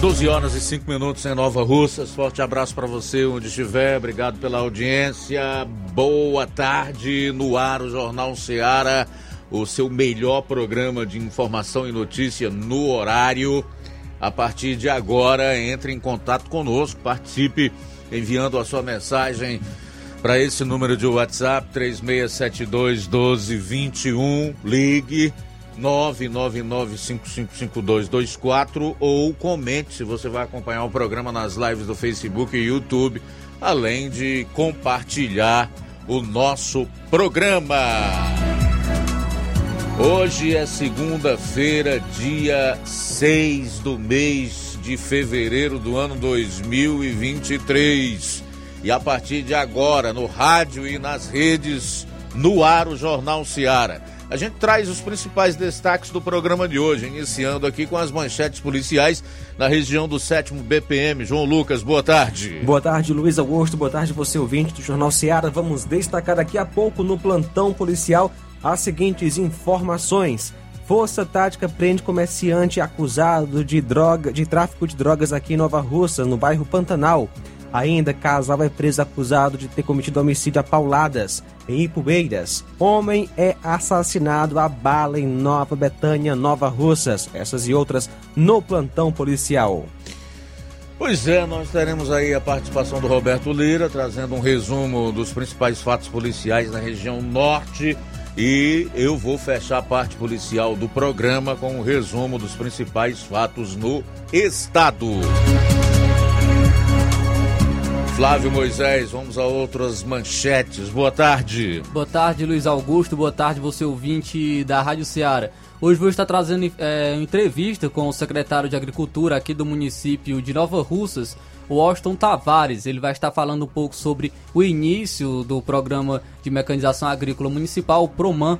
12 horas e 5 minutos em Nova Russas. Forte abraço para você onde estiver. Obrigado pela audiência. Boa tarde no ar o Jornal Ceará, o seu melhor programa de informação e notícia no horário. A partir de agora, entre em contato conosco, participe enviando a sua mensagem para esse número de WhatsApp 3672 1221. Ligue 999555224 ou comente se você vai acompanhar o programa nas lives do Facebook e YouTube, além de compartilhar o nosso programa. Hoje é segunda-feira, dia 6 do mês de fevereiro do ano 2023. E a partir de agora, no rádio e nas redes, no ar o Jornal Seara a gente traz os principais destaques do programa de hoje, iniciando aqui com as manchetes policiais na região do 7 BPM. João Lucas, boa tarde. Boa tarde, Luiz Augusto. Boa tarde, você ouvinte do Jornal Seara. Vamos destacar daqui a pouco no plantão policial as seguintes informações. Força Tática prende comerciante acusado de droga, de tráfico de drogas aqui em Nova Russa, no bairro Pantanal. Ainda, casal é preso acusado de ter cometido homicídio a pauladas em Ipueiras. Homem é assassinado a bala em Nova Betânia, Nova Russas. Essas e outras no plantão policial. Pois é, nós teremos aí a participação do Roberto Lira, trazendo um resumo dos principais fatos policiais na região norte. E eu vou fechar a parte policial do programa com um resumo dos principais fatos no estado. Flávio Moisés, vamos a outras manchetes. Boa tarde. Boa tarde, Luiz Augusto. Boa tarde, você ouvinte da Rádio Ceará. Hoje vou estar trazendo é, entrevista com o secretário de Agricultura aqui do município de Nova Russas, o Washington Tavares. Ele vai estar falando um pouco sobre o início do programa de mecanização agrícola municipal, o PROMAN,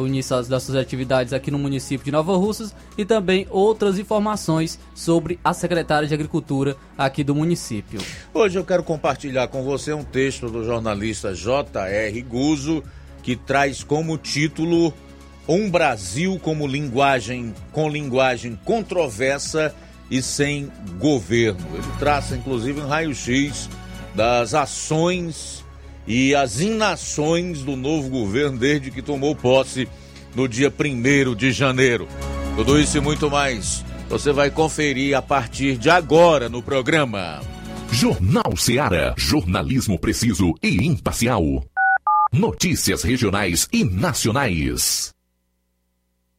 o início das suas atividades aqui no município de Nova Russas e também outras informações sobre a secretária de Agricultura aqui do município. Hoje eu quero compartilhar com você um texto do jornalista J.R. Guzo que traz como título Um Brasil como linguagem com linguagem controversa e sem governo. Ele traça inclusive um raio-x das ações e as inações do novo governo desde que tomou posse no dia 1 de janeiro. Tudo isso e muito mais você vai conferir a partir de agora no programa. Jornal Seara. Jornalismo preciso e imparcial. Notícias regionais e nacionais.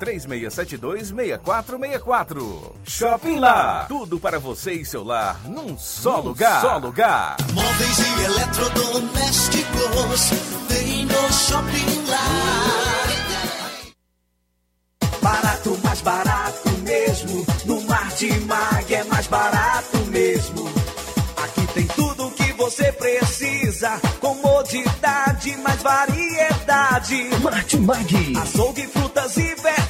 3672-6464. Shopping Lá. Tudo para você e seu lar num só num lugar. Só lugar. Móveis e eletrodomésticos tem no Shopping Lá. Barato, mais barato mesmo. No Martimag é mais barato mesmo. Aqui tem tudo o que você precisa. Comodidade, mais variedade. Martimag. Açougue, frutas e verduras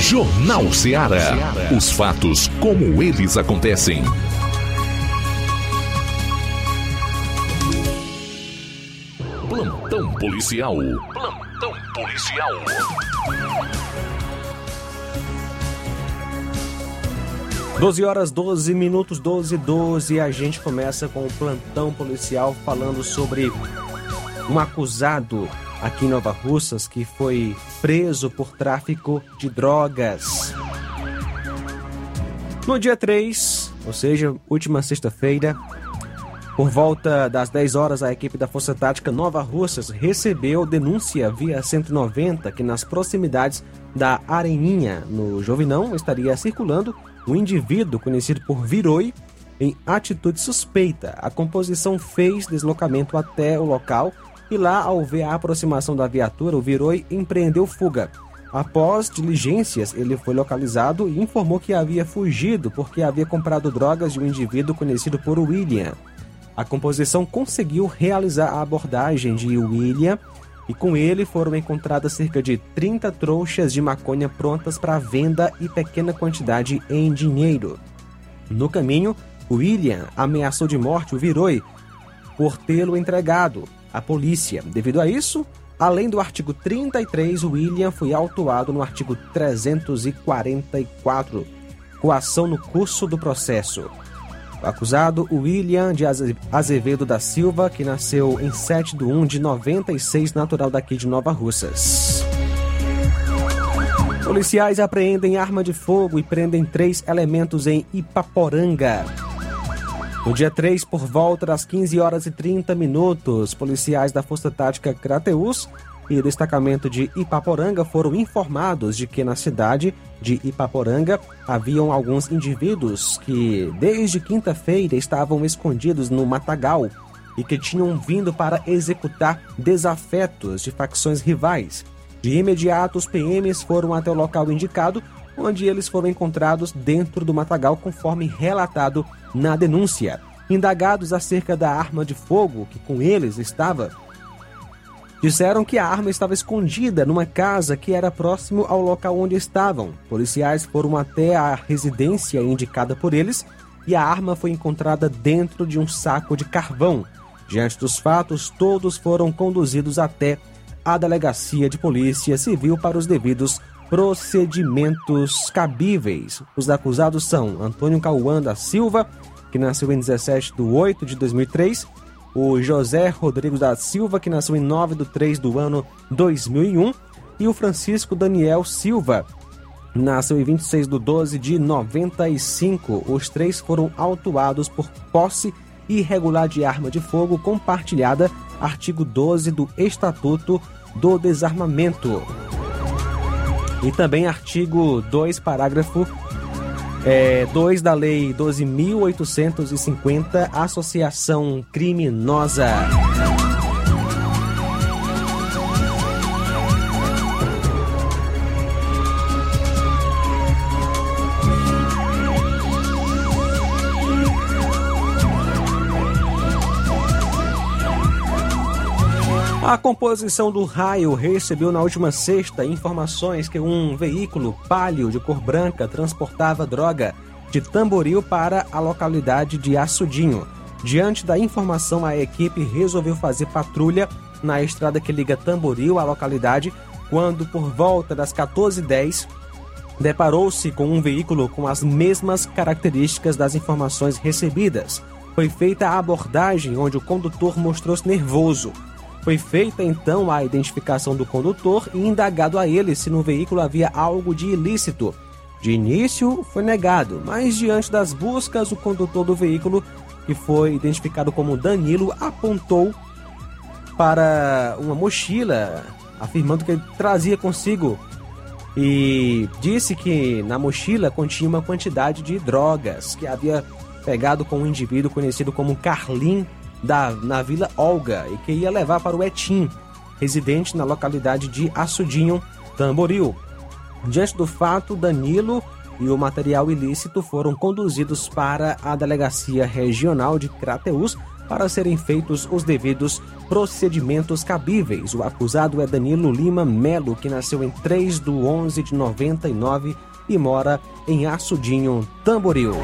Jornal Ceará. Os fatos como eles acontecem. Plantão policial. Plantão policial. Doze horas 12 minutos 12 12 e a gente começa com o plantão policial falando sobre um acusado aqui em Nova Russas que foi preso por tráfico de drogas. No dia 3, ou seja, última sexta-feira, por volta das 10 horas, a equipe da Força Tática Nova Russas recebeu denúncia via 190 que nas proximidades da Areninha, no Jovinão, estaria circulando um indivíduo conhecido por Viroi em atitude suspeita. A composição fez deslocamento até o local e lá, ao ver a aproximação da viatura, o Viroi empreendeu fuga. Após diligências, ele foi localizado e informou que havia fugido porque havia comprado drogas de um indivíduo conhecido por William. A composição conseguiu realizar a abordagem de William e com ele foram encontradas cerca de 30 trouxas de maconha prontas para venda e pequena quantidade em dinheiro. No caminho, William ameaçou de morte o Viroi por tê-lo entregado à polícia. Devido a isso, além do artigo 33, William foi autuado no artigo 344, coação no curso do processo. O acusado, William de Azevedo da Silva, que nasceu em 7 de 1 de 96, natural daqui de Nova Russas. Policiais apreendem arma de fogo e prendem três elementos em Ipaporanga. No dia 3, por volta das 15 horas e 30 minutos, policiais da Força Tática Crateus e destacamento de Ipaporanga foram informados de que na cidade de Ipaporanga haviam alguns indivíduos que, desde quinta-feira, estavam escondidos no matagal e que tinham vindo para executar desafetos de facções rivais. De imediato, os PMs foram até o local indicado, onde eles foram encontrados dentro do matagal, conforme relatado na denúncia. Indagados acerca da arma de fogo que com eles estava, disseram que a arma estava escondida numa casa que era próximo ao local onde estavam. Policiais foram até a residência indicada por eles e a arma foi encontrada dentro de um saco de carvão. Diante dos fatos, todos foram conduzidos até à delegacia de polícia civil para os devidos procedimentos cabíveis. Os acusados são Antônio Cauã da Silva, que nasceu em 17 de 8 de 2003, o José Rodrigo da Silva, que nasceu em 9 de 3 do ano 2001, e o Francisco Daniel Silva, nasceu em 26 de 12 de 95. Os três foram autuados por posse irregular de arma de fogo compartilhada, artigo 12 do Estatuto do Desarmamento. E também artigo 2, parágrafo é, 2 da Lei 12.850, Associação Criminosa. A composição do raio recebeu na última sexta informações que um veículo palio de cor branca transportava droga de Tamboril para a localidade de Açudinho. Diante da informação, a equipe resolveu fazer patrulha na estrada que liga Tamboril à localidade, quando, por volta das 14h10, deparou-se com um veículo com as mesmas características das informações recebidas. Foi feita a abordagem, onde o condutor mostrou-se nervoso. Foi feita então a identificação do condutor e indagado a ele se no veículo havia algo de ilícito. De início foi negado, mas diante das buscas, o condutor do veículo, que foi identificado como Danilo, apontou para uma mochila, afirmando que ele trazia consigo e disse que na mochila continha uma quantidade de drogas que havia pegado com um indivíduo conhecido como Carlin da, na Vila Olga e que ia levar para o Etim, residente na localidade de Açudinho, Tamboril. Diante do fato, Danilo e o material ilícito foram conduzidos para a Delegacia Regional de Crateús para serem feitos os devidos procedimentos cabíveis. O acusado é Danilo Lima Melo, que nasceu em 3 de 11 de 99 e mora em Açudinho, Tamboril.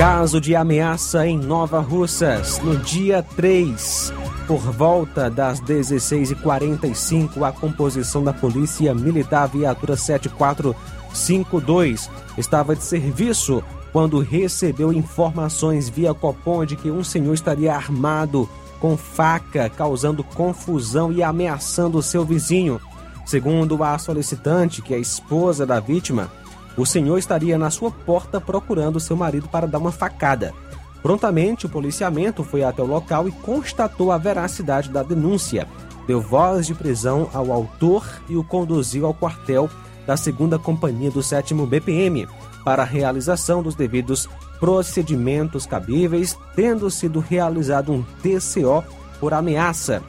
Caso de ameaça em Nova Russas, no dia 3, por volta das 16h45, a composição da Polícia Militar Viatura 7452 estava de serviço quando recebeu informações via Copom de que um senhor estaria armado com faca, causando confusão e ameaçando seu vizinho. Segundo a solicitante, que é esposa da vítima, o senhor estaria na sua porta procurando seu marido para dar uma facada. Prontamente, o policiamento foi até o local e constatou a veracidade da denúncia. Deu voz de prisão ao autor e o conduziu ao quartel da segunda companhia do 7 BPM para a realização dos devidos procedimentos cabíveis, tendo sido realizado um TCO por ameaça.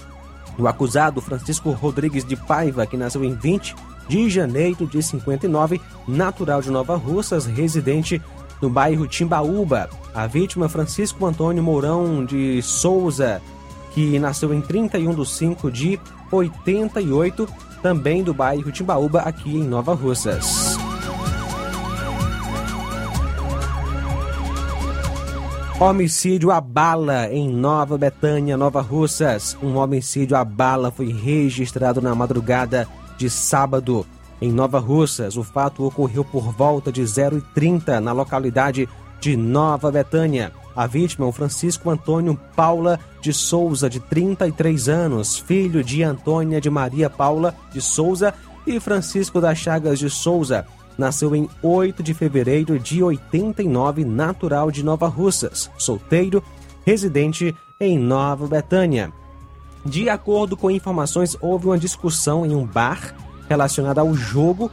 O acusado Francisco Rodrigues de Paiva, que nasceu em 20 de janeiro de 59, natural de Nova Russas, residente no bairro Timbaúba. A vítima Francisco Antônio Mourão de Souza, que nasceu em 31 de 5 de 88, também do bairro Timbaúba, aqui em Nova Russas. Homicídio à bala em Nova Betânia, Nova Russas. Um homicídio à bala foi registrado na madrugada de sábado em Nova Russas. O fato ocorreu por volta de 0h30 na localidade de Nova Betânia. A vítima é o Francisco Antônio Paula de Souza, de 33 anos, filho de Antônia de Maria Paula de Souza e Francisco das Chagas de Souza, Nasceu em 8 de fevereiro de 89, natural de Nova Russas, solteiro, residente em Nova Betânia. De acordo com informações, houve uma discussão em um bar relacionada ao jogo,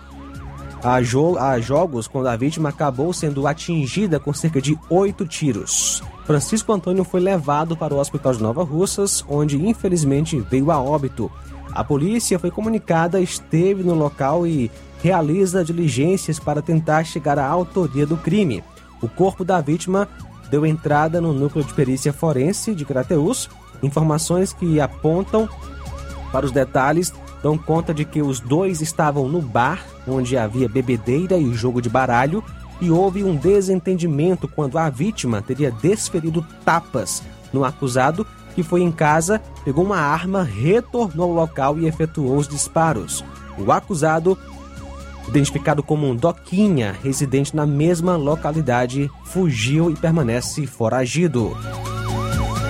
a, jo a jogos, quando a vítima acabou sendo atingida com cerca de oito tiros. Francisco Antônio foi levado para o Hospital de Nova Russas, onde infelizmente veio a óbito. A polícia foi comunicada, esteve no local e realiza diligências para tentar chegar à autoria do crime. O corpo da vítima deu entrada no núcleo de perícia forense de Crateus. Informações que apontam para os detalhes dão conta de que os dois estavam no bar onde havia bebedeira e jogo de baralho e houve um desentendimento quando a vítima teria desferido tapas no acusado que foi em casa, pegou uma arma, retornou ao local e efetuou os disparos. O acusado, identificado como Doquinha, residente na mesma localidade, fugiu e permanece foragido.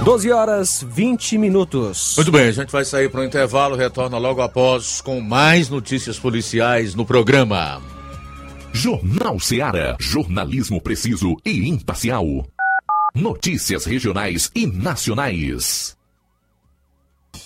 12 horas 20 minutos. Muito bem, a gente vai sair para o intervalo, retorna logo após com mais notícias policiais no programa. Jornal Seara. Jornalismo preciso e imparcial. Notícias regionais e nacionais.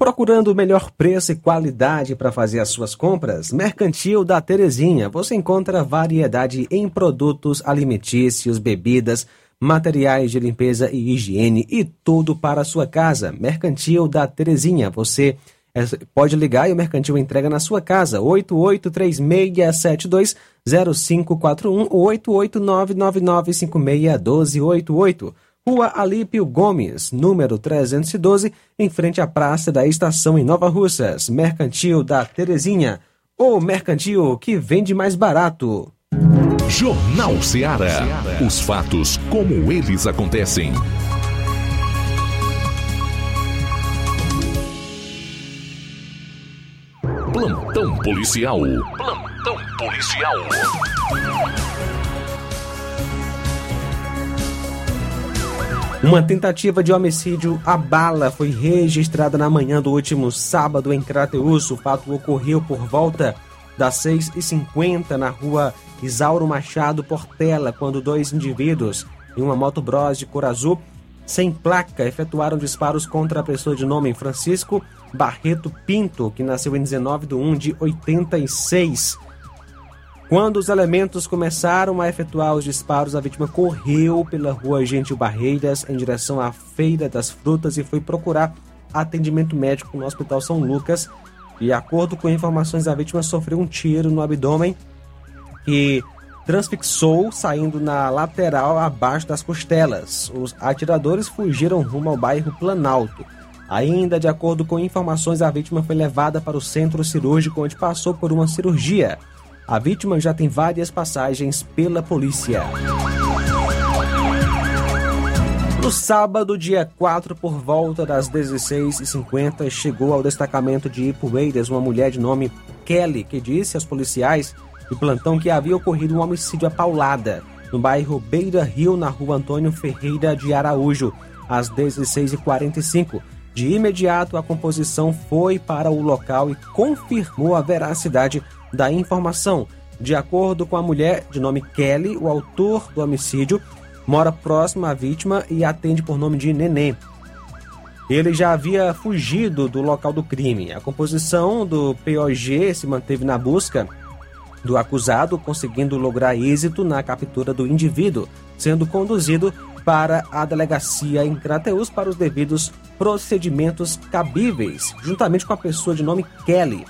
Procurando o melhor preço e qualidade para fazer as suas compras? Mercantil da Terezinha. Você encontra variedade em produtos alimentícios, bebidas, materiais de limpeza e higiene e tudo para a sua casa. Mercantil da Terezinha. Você é, pode ligar e o Mercantil entrega na sua casa. 8836720541 ou 88999561288. Rua Alípio Gomes, número 312, em frente à Praça da Estação em Nova Russas. Mercantil da Terezinha. O mercantil que vende mais barato. Jornal Ceará. Os fatos como eles acontecem. Plantão policial. Plantão policial. Uma tentativa de homicídio a bala foi registrada na manhã do último sábado em Crateus. O fato ocorreu por volta das 6h50 na rua Isauro Machado Portela, quando dois indivíduos em uma moto Bros de cor azul, sem placa, efetuaram disparos contra a pessoa de nome Francisco Barreto Pinto, que nasceu em 19 de 1 de 86. Quando os elementos começaram a efetuar os disparos, a vítima correu pela rua Gentil Barreiras em direção à Feira das Frutas e foi procurar atendimento médico no Hospital São Lucas. De acordo com informações, a vítima sofreu um tiro no abdômen que transfixou, saindo na lateral abaixo das costelas. Os atiradores fugiram rumo ao bairro Planalto. Ainda de acordo com informações, a vítima foi levada para o centro cirúrgico, onde passou por uma cirurgia. A vítima já tem várias passagens pela polícia. No sábado, dia 4, por volta das 16h50, chegou ao destacamento de Ipueiras uma mulher de nome Kelly, que disse aos policiais de plantão que havia ocorrido um homicídio a paulada no bairro Beira Rio, na rua Antônio Ferreira de Araújo, às 16h45. De imediato, a composição foi para o local e confirmou a veracidade da informação. De acordo com a mulher de nome Kelly, o autor do homicídio mora próximo à vítima e atende por nome de Nenê. Ele já havia fugido do local do crime. A composição do POG se manteve na busca do acusado, conseguindo lograr êxito na captura do indivíduo, sendo conduzido para a delegacia em Crateus para os devidos procedimentos cabíveis, juntamente com a pessoa de nome Kelly.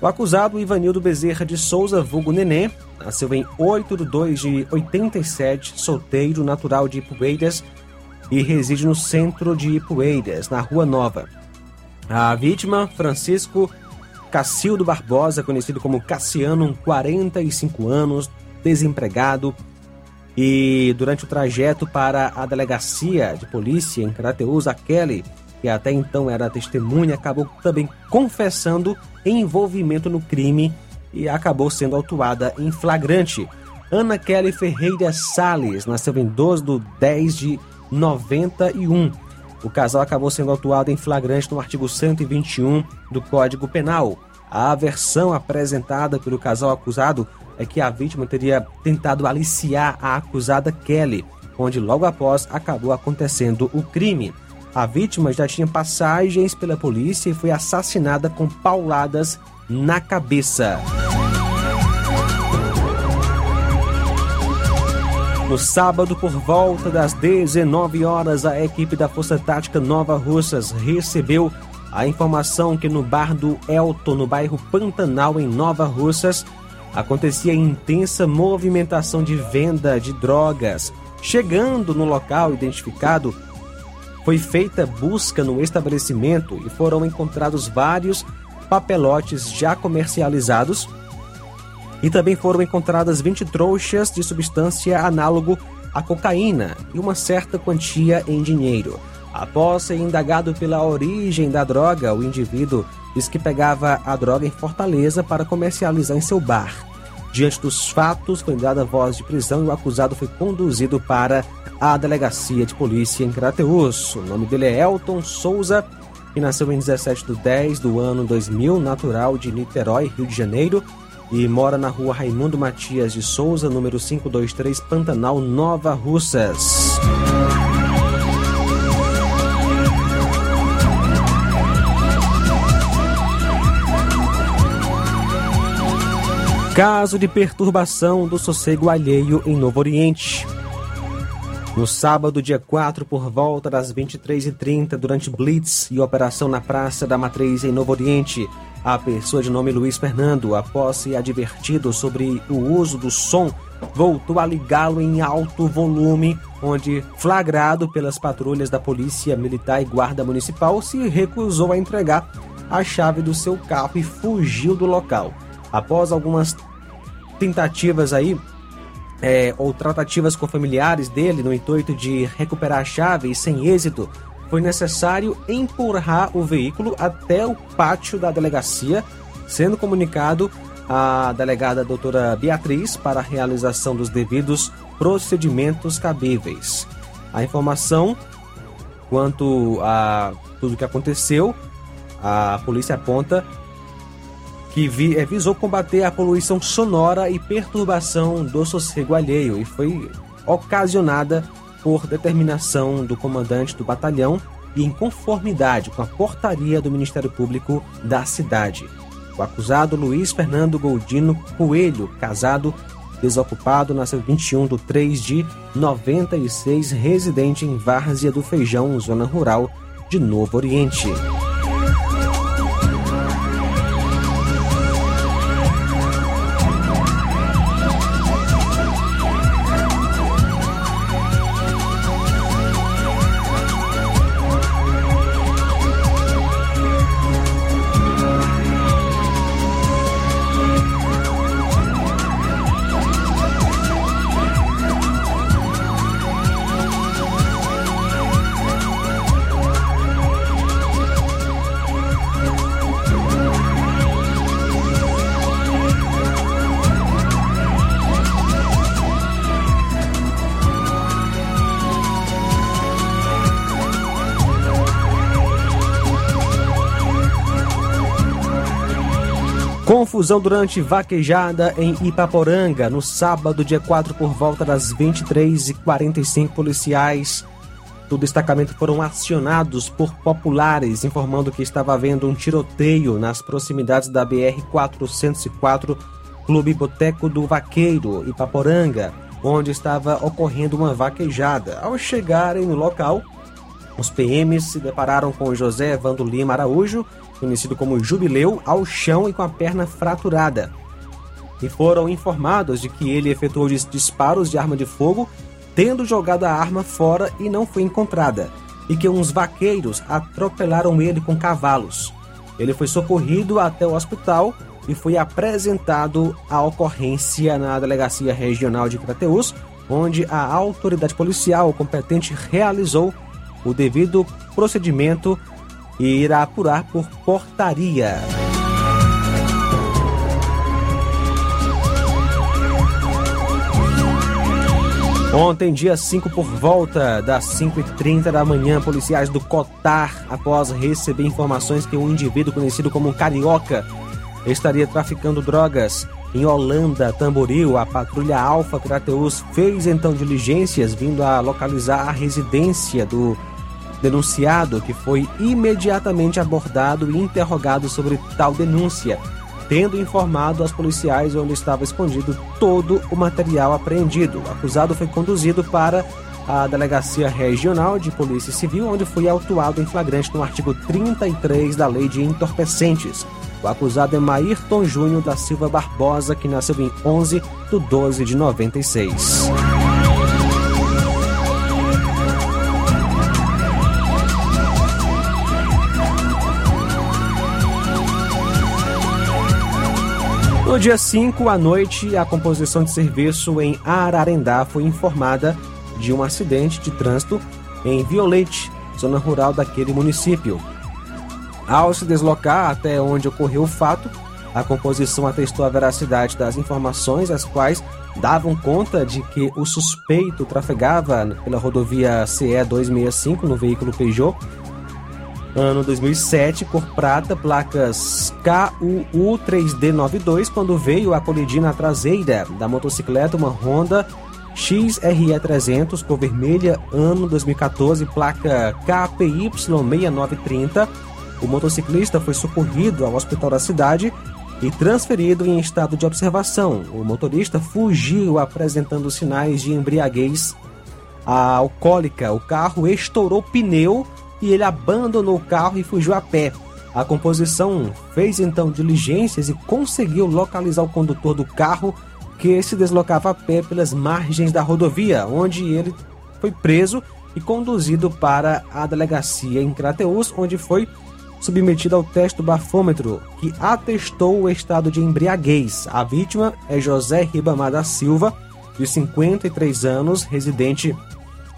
O acusado, Ivanildo Bezerra de Souza, vulgo Nenê, nasceu em 8 de 2 de 87, solteiro, natural de Ipueiras e reside no centro de Ipueiras, na Rua Nova. A vítima, Francisco Cacildo Barbosa, conhecido como Cassiano, 45 anos, desempregado, e durante o trajeto para a delegacia de polícia em Crateus, a Kelly que até então era testemunha, acabou também confessando envolvimento no crime e acabou sendo autuada em flagrante. Ana Kelly Ferreira Sales nasceu em 12 de 10 de 91. O casal acabou sendo autuado em flagrante no artigo 121 do Código Penal. A versão apresentada pelo casal acusado é que a vítima teria tentado aliciar a acusada Kelly, onde logo após acabou acontecendo o crime. A vítima já tinha passagens pela polícia e foi assassinada com pauladas na cabeça. No sábado, por volta das 19 horas, a equipe da Força Tática Nova Russas recebeu a informação que no bar do Elton, no bairro Pantanal, em Nova Russas, acontecia intensa movimentação de venda de drogas. Chegando no local identificado, foi feita busca no estabelecimento e foram encontrados vários papelotes já comercializados e também foram encontradas 20 trouxas de substância análogo à cocaína e uma certa quantia em dinheiro. Após ser indagado pela origem da droga, o indivíduo disse que pegava a droga em Fortaleza para comercializar em seu bar. Diante dos fatos, foi dada voz de prisão e o acusado foi conduzido para a delegacia de polícia em Crateus. O nome dele é Elton Souza e nasceu em 17 de 10 do ano 2000, natural de Niterói, Rio de Janeiro, e mora na rua Raimundo Matias de Souza, número 523, Pantanal, Nova Russas. Caso de perturbação do sossego alheio em Novo Oriente. No sábado, dia 4, por volta das 23h30, durante Blitz e operação na Praça da Matriz em Novo Oriente, a pessoa de nome Luiz Fernando, após ser advertido sobre o uso do som, voltou a ligá-lo em alto volume, onde, flagrado pelas patrulhas da Polícia Militar e Guarda Municipal, se recusou a entregar a chave do seu carro e fugiu do local. Após algumas tentativas aí é, ou tratativas com familiares dele no intuito de recuperar a chave e sem êxito, foi necessário empurrar o veículo até o pátio da delegacia, sendo comunicado à delegada doutora Beatriz para a realização dos devidos procedimentos cabíveis. A informação quanto a tudo que aconteceu, a polícia aponta que vi, é, visou combater a poluição sonora e perturbação do sossego alheio e foi ocasionada por determinação do comandante do batalhão e em conformidade com a portaria do Ministério Público da cidade. O acusado Luiz Fernando Goldino Coelho, casado, desocupado, nasceu 21 de 3 de 96, residente em Várzea do Feijão, zona rural de Novo Oriente. Confusão durante vaquejada em Ipaporanga, no sábado, dia 4, por volta das 23h45, policiais do destacamento foram acionados por populares, informando que estava havendo um tiroteio nas proximidades da BR-404, Clube Boteco do Vaqueiro, Ipaporanga, onde estava ocorrendo uma vaquejada. Ao chegarem no local, os PMs se depararam com José Evandro Lima Araújo, conhecido como Jubileu, ao chão e com a perna fraturada. E foram informados de que ele efetuou disparos de arma de fogo, tendo jogado a arma fora e não foi encontrada, e que uns vaqueiros atropelaram ele com cavalos. Ele foi socorrido até o hospital e foi apresentado a ocorrência na Delegacia Regional de Crateús, onde a autoridade policial competente realizou o devido procedimento e irá apurar por portaria. Ontem, dia 5, por volta das 5h30 da manhã, policiais do Cotar, após receber informações que um indivíduo conhecido como Carioca estaria traficando drogas em Holanda, Tamboril, a patrulha Alfa Crateus fez então diligências vindo a localizar a residência do denunciado que foi imediatamente abordado e interrogado sobre tal denúncia, tendo informado aos policiais onde estava escondido todo o material apreendido. O acusado foi conduzido para a Delegacia Regional de Polícia Civil, onde foi autuado em flagrante no artigo 33 da Lei de Entorpecentes. O acusado é Maírton Júnior da Silva Barbosa, que nasceu em 11 de 12 de 96. No dia 5 à noite, a composição de serviço em Ararendá foi informada de um acidente de trânsito em Violete, zona rural daquele município. Ao se deslocar até onde ocorreu o fato, a composição atestou a veracidade das informações, as quais davam conta de que o suspeito trafegava pela rodovia CE 265 no veículo Peugeot ano 2007, cor prata, placas KUU3D92, quando veio a colidir na traseira da motocicleta uma Honda XRE300, cor vermelha, ano 2014, placa KPY6930. O motociclista foi socorrido ao hospital da cidade e transferido em estado de observação. O motorista fugiu apresentando sinais de embriaguez alcoólica. O carro estourou pneu e ele abandonou o carro e fugiu a pé. A composição fez então diligências e conseguiu localizar o condutor do carro que se deslocava a pé pelas margens da rodovia, onde ele foi preso e conduzido para a delegacia em Crateus, onde foi submetido ao teste do bafômetro, que atestou o estado de embriaguez. A vítima é José Ribamar da Silva, de 53 anos, residente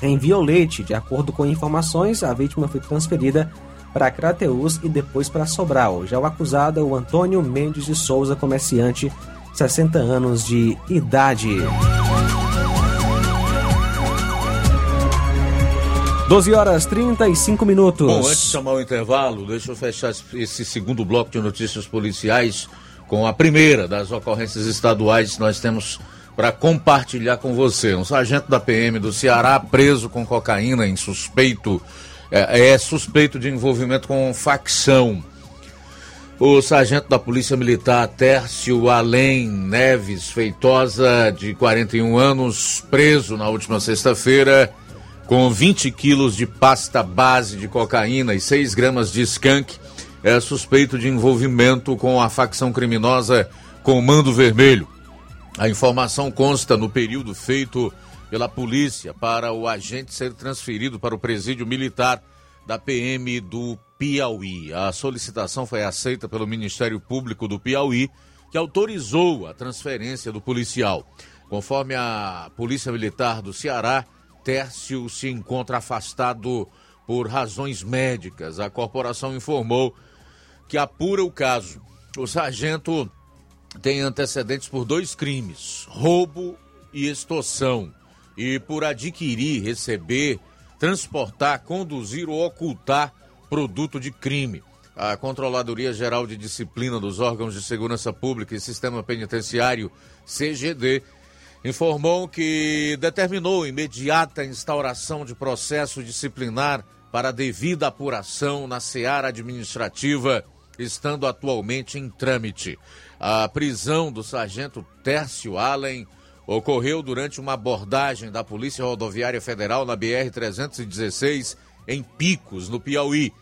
em Violete. De acordo com informações, a vítima foi transferida para Crateus e depois para Sobral. Já o acusado é o Antônio Mendes de Souza, comerciante, 60 anos de idade. 12 horas 35 minutos. Bom, antes de chamar o intervalo, deixa eu fechar esse segundo bloco de notícias policiais com a primeira das ocorrências estaduais nós temos para compartilhar com você. Um sargento da PM do Ceará preso com cocaína em suspeito é, é suspeito de envolvimento com facção. O sargento da Polícia Militar Tércio Além Neves Feitosa, de 41 anos, preso na última sexta-feira com 20 quilos de pasta base de cocaína e 6 gramas de skunk, é suspeito de envolvimento com a facção criminosa Comando Vermelho. A informação consta no período feito pela polícia para o agente ser transferido para o presídio militar da PM do Piauí. A solicitação foi aceita pelo Ministério Público do Piauí, que autorizou a transferência do policial. Conforme a Polícia Militar do Ceará, Tércio se encontra afastado por razões médicas. A corporação informou que apura o caso. O sargento tem antecedentes por dois crimes: roubo e extorsão, e por adquirir, receber, transportar, conduzir ou ocultar produto de crime. A Controladoria Geral de Disciplina dos Órgãos de Segurança Pública e Sistema Penitenciário, CGD, informou que determinou imediata instauração de processo disciplinar para devida apuração na seara administrativa, estando atualmente em trâmite. A prisão do sargento Tércio Allen ocorreu durante uma abordagem da Polícia Rodoviária Federal na BR-316, em Picos, no Piauí,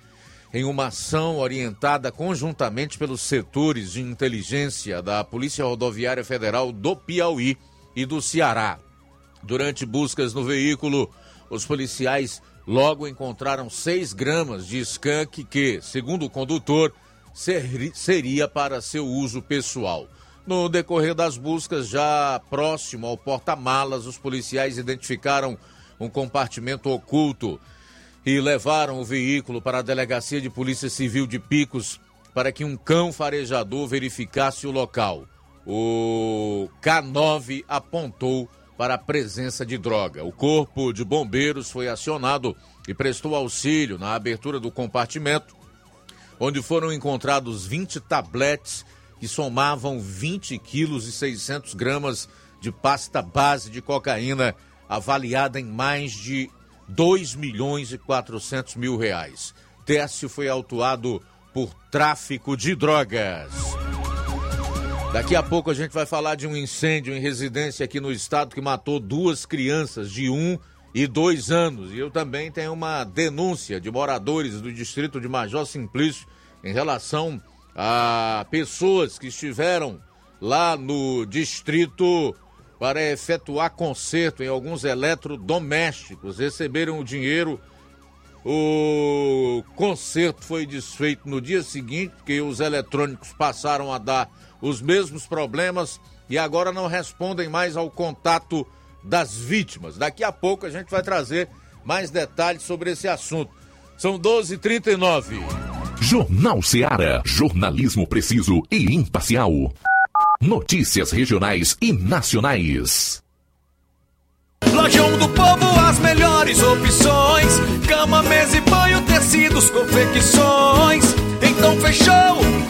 em uma ação orientada conjuntamente pelos setores de inteligência da Polícia Rodoviária Federal do Piauí e do Ceará. Durante buscas no veículo, os policiais logo encontraram 6 gramas de skunk que, segundo o condutor, seria para seu uso pessoal. No decorrer das buscas, já próximo ao porta-malas, os policiais identificaram um compartimento oculto e levaram o veículo para a Delegacia de Polícia Civil de Picos para que um cão farejador verificasse o local. O K9 apontou para a presença de droga. O corpo de bombeiros foi acionado e prestou auxílio na abertura do compartimento, onde foram encontrados 20 tabletes que somavam 20 quilos e 600 gramas de pasta base de cocaína, avaliada em mais de 2 milhões e 400 mil reais. Técio foi autuado por tráfico de drogas. Daqui a pouco a gente vai falar de um incêndio em residência aqui no estado que matou duas crianças de um e dois anos. E eu também tenho uma denúncia de moradores do distrito de Major Simplício em relação a pessoas que estiveram lá no distrito para efetuar conserto em alguns eletrodomésticos, receberam o dinheiro. O conserto foi desfeito no dia seguinte, que os eletrônicos passaram a dar os mesmos problemas e agora não respondem mais ao contato das vítimas. Daqui a pouco a gente vai trazer mais detalhes sobre esse assunto. São 12h39. Jornal Seara. Jornalismo preciso e imparcial. Notícias regionais e nacionais. Lojão do Povo, as melhores opções: cama, mesa e banho, tecidos, confecções. Então fechou,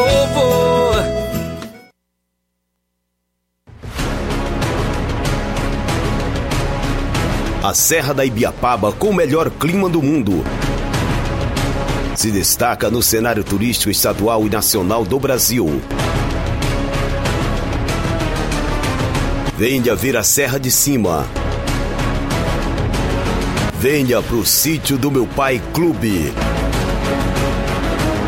A Serra da Ibiapaba com o melhor clima do mundo. Se destaca no cenário turístico estadual e nacional do Brasil. Venha ver a Serra de Cima. Venha pro sítio do meu pai Clube.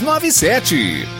6297.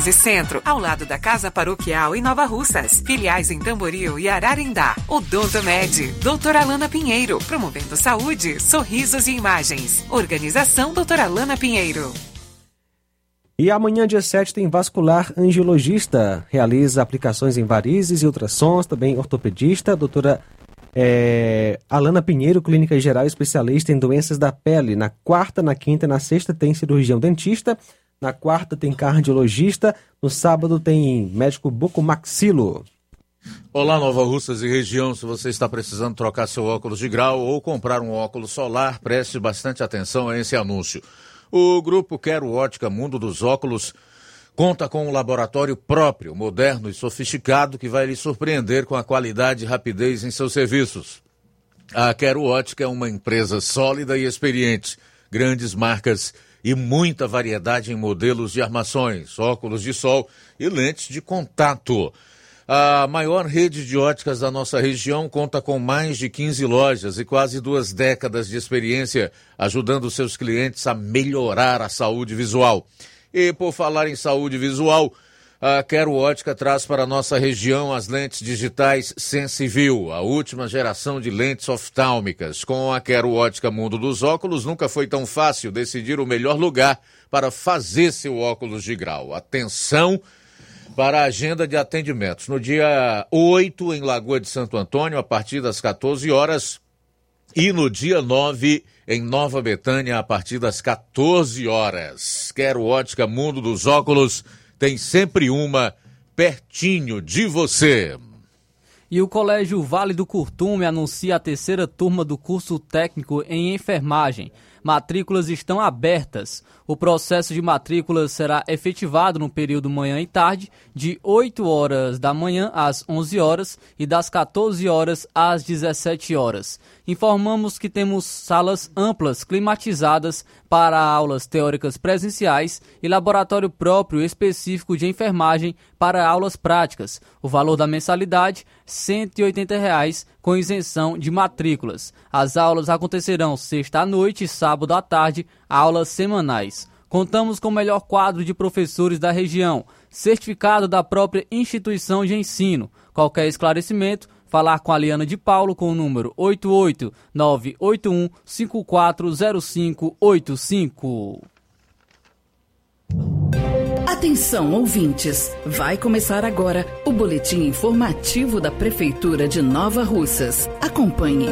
Centro, ao lado da Casa Paroquial em Nova Russas. Filiais em Tamboril e Ararindá. Odonto Med, doutora Alana Pinheiro, promovendo saúde, sorrisos e imagens. Organização doutora Alana Pinheiro. E amanhã, dia 7, tem vascular angiologista. Realiza aplicações em varizes e ultrassons, também ortopedista, doutora é, Alana Pinheiro, clínica geral especialista em doenças da pele. Na quarta, na quinta e na sexta tem cirurgião dentista. Na quarta tem cardiologista. No sábado tem médico bucomaxilo. Olá, Nova Russas e região. Se você está precisando trocar seu óculos de grau ou comprar um óculos solar, preste bastante atenção a esse anúncio. O grupo Quero Ótica Mundo dos Óculos conta com um laboratório próprio, moderno e sofisticado que vai lhe surpreender com a qualidade e rapidez em seus serviços. A Quero Ótica é uma empresa sólida e experiente, grandes marcas e muita variedade em modelos de armações, óculos de sol e lentes de contato. A maior rede de óticas da nossa região conta com mais de 15 lojas e quase duas décadas de experiência, ajudando seus clientes a melhorar a saúde visual. E por falar em saúde visual, A Quero Ótica traz para nossa região as lentes digitais Sensiview, a última geração de lentes oftálmicas. Com a Quero Ótica Mundo dos Óculos, nunca foi tão fácil decidir o melhor lugar para fazer seu óculos de grau. Atenção para a agenda de atendimentos. No dia 8, em Lagoa de Santo Antônio, a partir das 14 horas, e no dia 9, em Nova Betânia, a partir das 14 horas. Quero Ótica Mundo dos Óculos tem sempre uma pertinho de você. E o Colégio Vale do Curtume anuncia a terceira turma do curso técnico em enfermagem. Matrículas estão abertas. O processo de matrícula será efetivado no período manhã e tarde, de 8 horas da manhã às 11 horas e das 14 horas às 17 horas. Informamos que temos salas amplas climatizadas para aulas teóricas presenciais e laboratório próprio específico de enfermagem para aulas práticas. O valor da mensalidade 180 reais, com isenção de matrículas. As aulas acontecerão sexta à noite e sábado à tarde, aulas semanais. Contamos com o melhor quadro de professores da região, certificado da própria instituição de ensino. Qualquer esclarecimento, falar com a Liana de Paulo com o número 88981 540585. Atenção, ouvintes! Vai começar agora o boletim informativo da Prefeitura de Nova Russas. Acompanhe.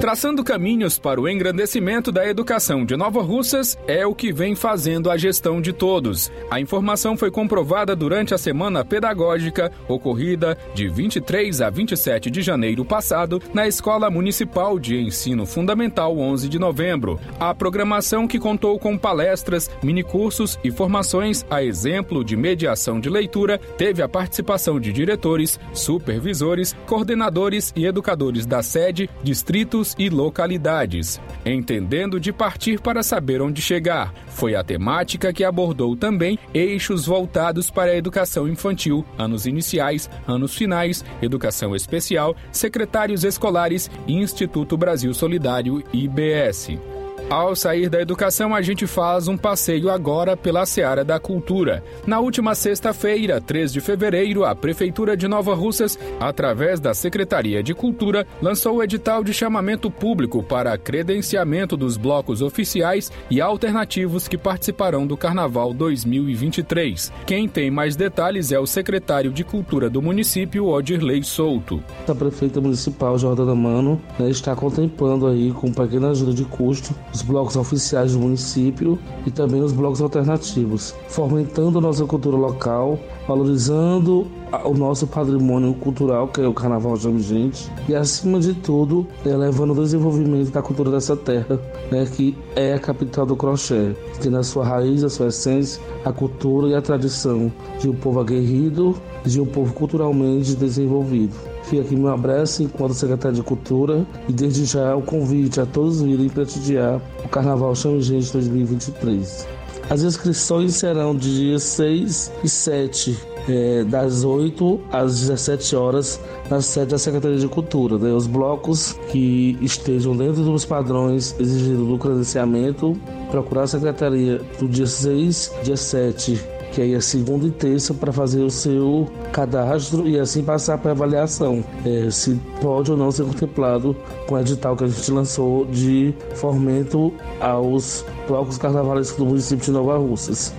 Traçando caminhos para o engrandecimento da educação de Nova Russas é o que vem fazendo a gestão de todos. A informação foi comprovada durante a semana pedagógica ocorrida de 23 a 27 de janeiro passado na Escola Municipal de Ensino Fundamental 11 de novembro. A programação que contou com palestras, minicursos e formações a exemplo de mediação de leitura teve a participação de diretores, supervisores, coordenadores e educadores da sede, distritos e localidades, entendendo de partir para saber onde chegar. Foi a temática que abordou também eixos voltados para a educação infantil, anos iniciais, anos finais, educação especial, secretários escolares e Instituto Brasil Solidário IBS. Ao sair da educação, a gente faz um passeio agora pela Seara da Cultura. Na última sexta-feira, 3 de fevereiro, a Prefeitura de Nova Russas, através da Secretaria de Cultura, lançou o edital de chamamento público para credenciamento dos blocos oficiais e alternativos que participarão do Carnaval 2023. Quem tem mais detalhes é o secretário de Cultura do município, Odirley Souto. A prefeita municipal, Jordana Mano, né, está contemplando aí, com pequena ajuda de custo, os blocos oficiais do município e também os blocos alternativos, fomentando nossa cultura local, valorizando o nosso patrimônio cultural, que é o Carnaval Gente, e acima de tudo, elevando o desenvolvimento da cultura dessa terra, né, que é a capital do crochê, que tem na sua raiz, a sua essência, a cultura e a tradição de um povo aguerrido, de um povo culturalmente desenvolvido. Fica aqui meu abraço enquanto secretário de Cultura e desde já o convite a todos virem prestigiar o Carnaval Chame Gente 2023. As inscrições serão de dias 6 e 7, é, das 8 às 17 horas, na sede da Secretaria de Cultura. Né? Os blocos que estejam dentro dos padrões exigidos do credenciamento, procurar a Secretaria do dia 6, dia 7 que aí é segunda e terça para fazer o seu cadastro e assim passar para avaliação é, se pode ou não ser contemplado com o edital que a gente lançou de fomento aos blocos carnavalescos do município de Nova Russas.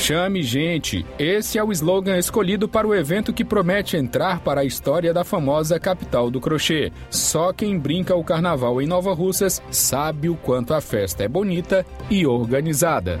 Chame gente! Esse é o slogan escolhido para o evento que promete entrar para a história da famosa capital do crochê. Só quem brinca o carnaval em Nova Russas sabe o quanto a festa é bonita e organizada.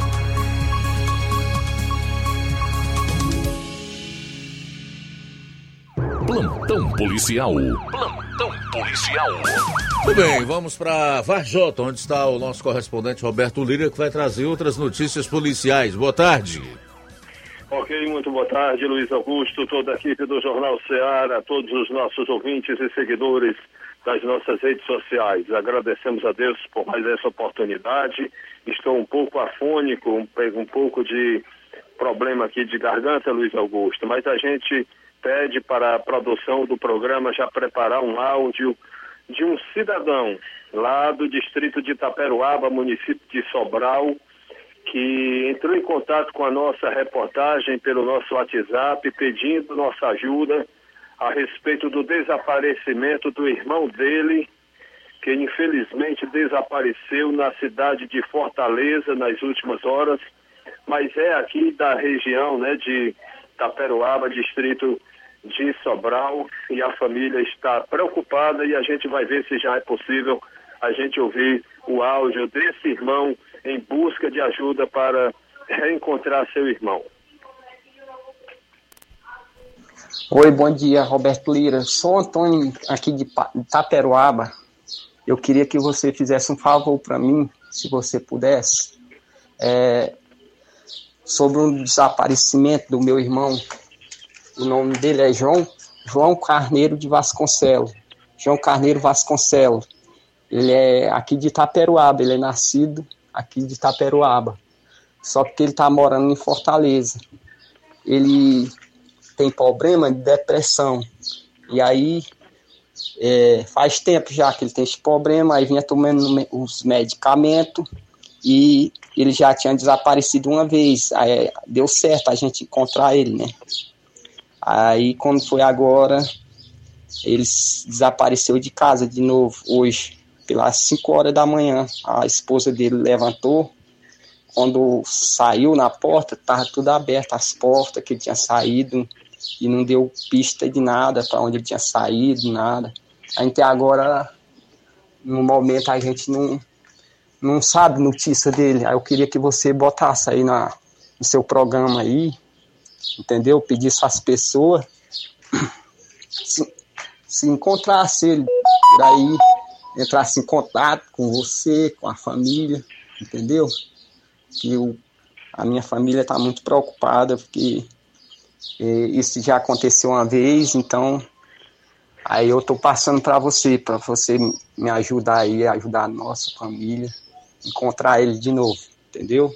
Plantão policial. Plantão policial. Muito bem, vamos para Varjota, onde está o nosso correspondente Roberto Lira, que vai trazer outras notícias policiais. Boa tarde. Ok, muito boa tarde, Luiz Augusto, toda a equipe do Jornal Ceará, todos os nossos ouvintes e seguidores das nossas redes sociais. Agradecemos a Deus por mais essa oportunidade. Estou um pouco afônico, um, um pouco de problema aqui de garganta, Luiz Augusto, mas a gente pede para a produção do programa já preparar um áudio de um cidadão lá do distrito de Itaperuaba, município de Sobral, que entrou em contato com a nossa reportagem pelo nosso WhatsApp, pedindo nossa ajuda a respeito do desaparecimento do irmão dele, que infelizmente desapareceu na cidade de Fortaleza nas últimas horas, mas é aqui da região né, de Taperoaba, distrito de Sobral, e a família está preocupada e a gente vai ver se já é possível a gente ouvir o áudio desse irmão em busca de ajuda para reencontrar seu irmão. Oi, bom dia, Roberto Lira. Sou Antônio aqui de Taperoaba. Eu queria que você fizesse um favor para mim, se você pudesse, é, sobre um desaparecimento do meu irmão. O nome dele é João, João Carneiro de Vasconcelos. João Carneiro Vasconcelos. Ele é aqui de Itaperuaba, ele é nascido aqui de Itaperuaba. Só que ele está morando em Fortaleza. Ele tem problema de depressão. E aí é, faz tempo já que ele tem esse problema, aí vinha tomando os medicamentos e ele já tinha desaparecido uma vez. Aí deu certo a gente encontrar ele, né? Aí quando foi agora, ele desapareceu de casa de novo hoje, pelas 5 horas da manhã. A esposa dele levantou. Quando saiu na porta, estava tudo aberto, as portas que ele tinha saído, e não deu pista de nada para onde ele tinha saído, nada. A gente agora, no momento, a gente não, não sabe notícia dele. Aí eu queria que você botasse aí na, no seu programa aí, entendeu? Pedisse às pessoas se, se encontrasse ele por aí, entrasse em contato com você, com a família, entendeu? Que eu, a minha família está muito preocupada, porque é, isso já aconteceu uma vez, então aí eu estou passando para você, para você me ajudar aí, ajudar a nossa família, encontrar ele de novo, entendeu?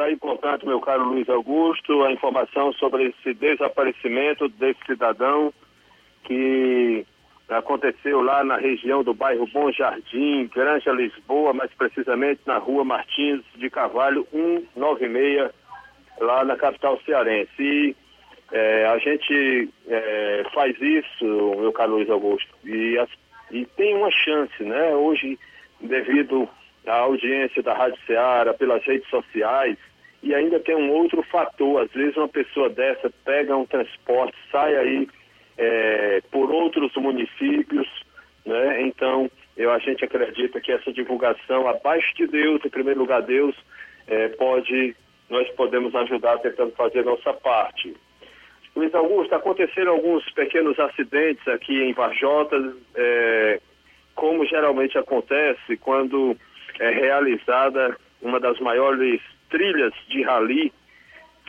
Está aí, meu caro Luiz Augusto, a informação sobre esse desaparecimento desse cidadão que aconteceu lá na região do bairro Bom Jardim, Granja Lisboa, mais precisamente na rua Martins de Carvalho 196, lá na capital cearense. E é, a gente é, faz isso, meu caro Luiz Augusto, e, as, e tem uma chance, né? Hoje, devido à audiência da Rádio Ceará, pelas redes sociais, e ainda tem um outro fator, às vezes uma pessoa dessa pega um transporte, sai aí é, por outros municípios, né? Então, eu, a gente acredita que essa divulgação, abaixo de Deus, em primeiro lugar Deus, é, pode nós podemos ajudar tentando fazer nossa parte. Luiz Augusto, aconteceram alguns pequenos acidentes aqui em Varjota, é, como geralmente acontece quando é realizada uma das maiores trilhas de rally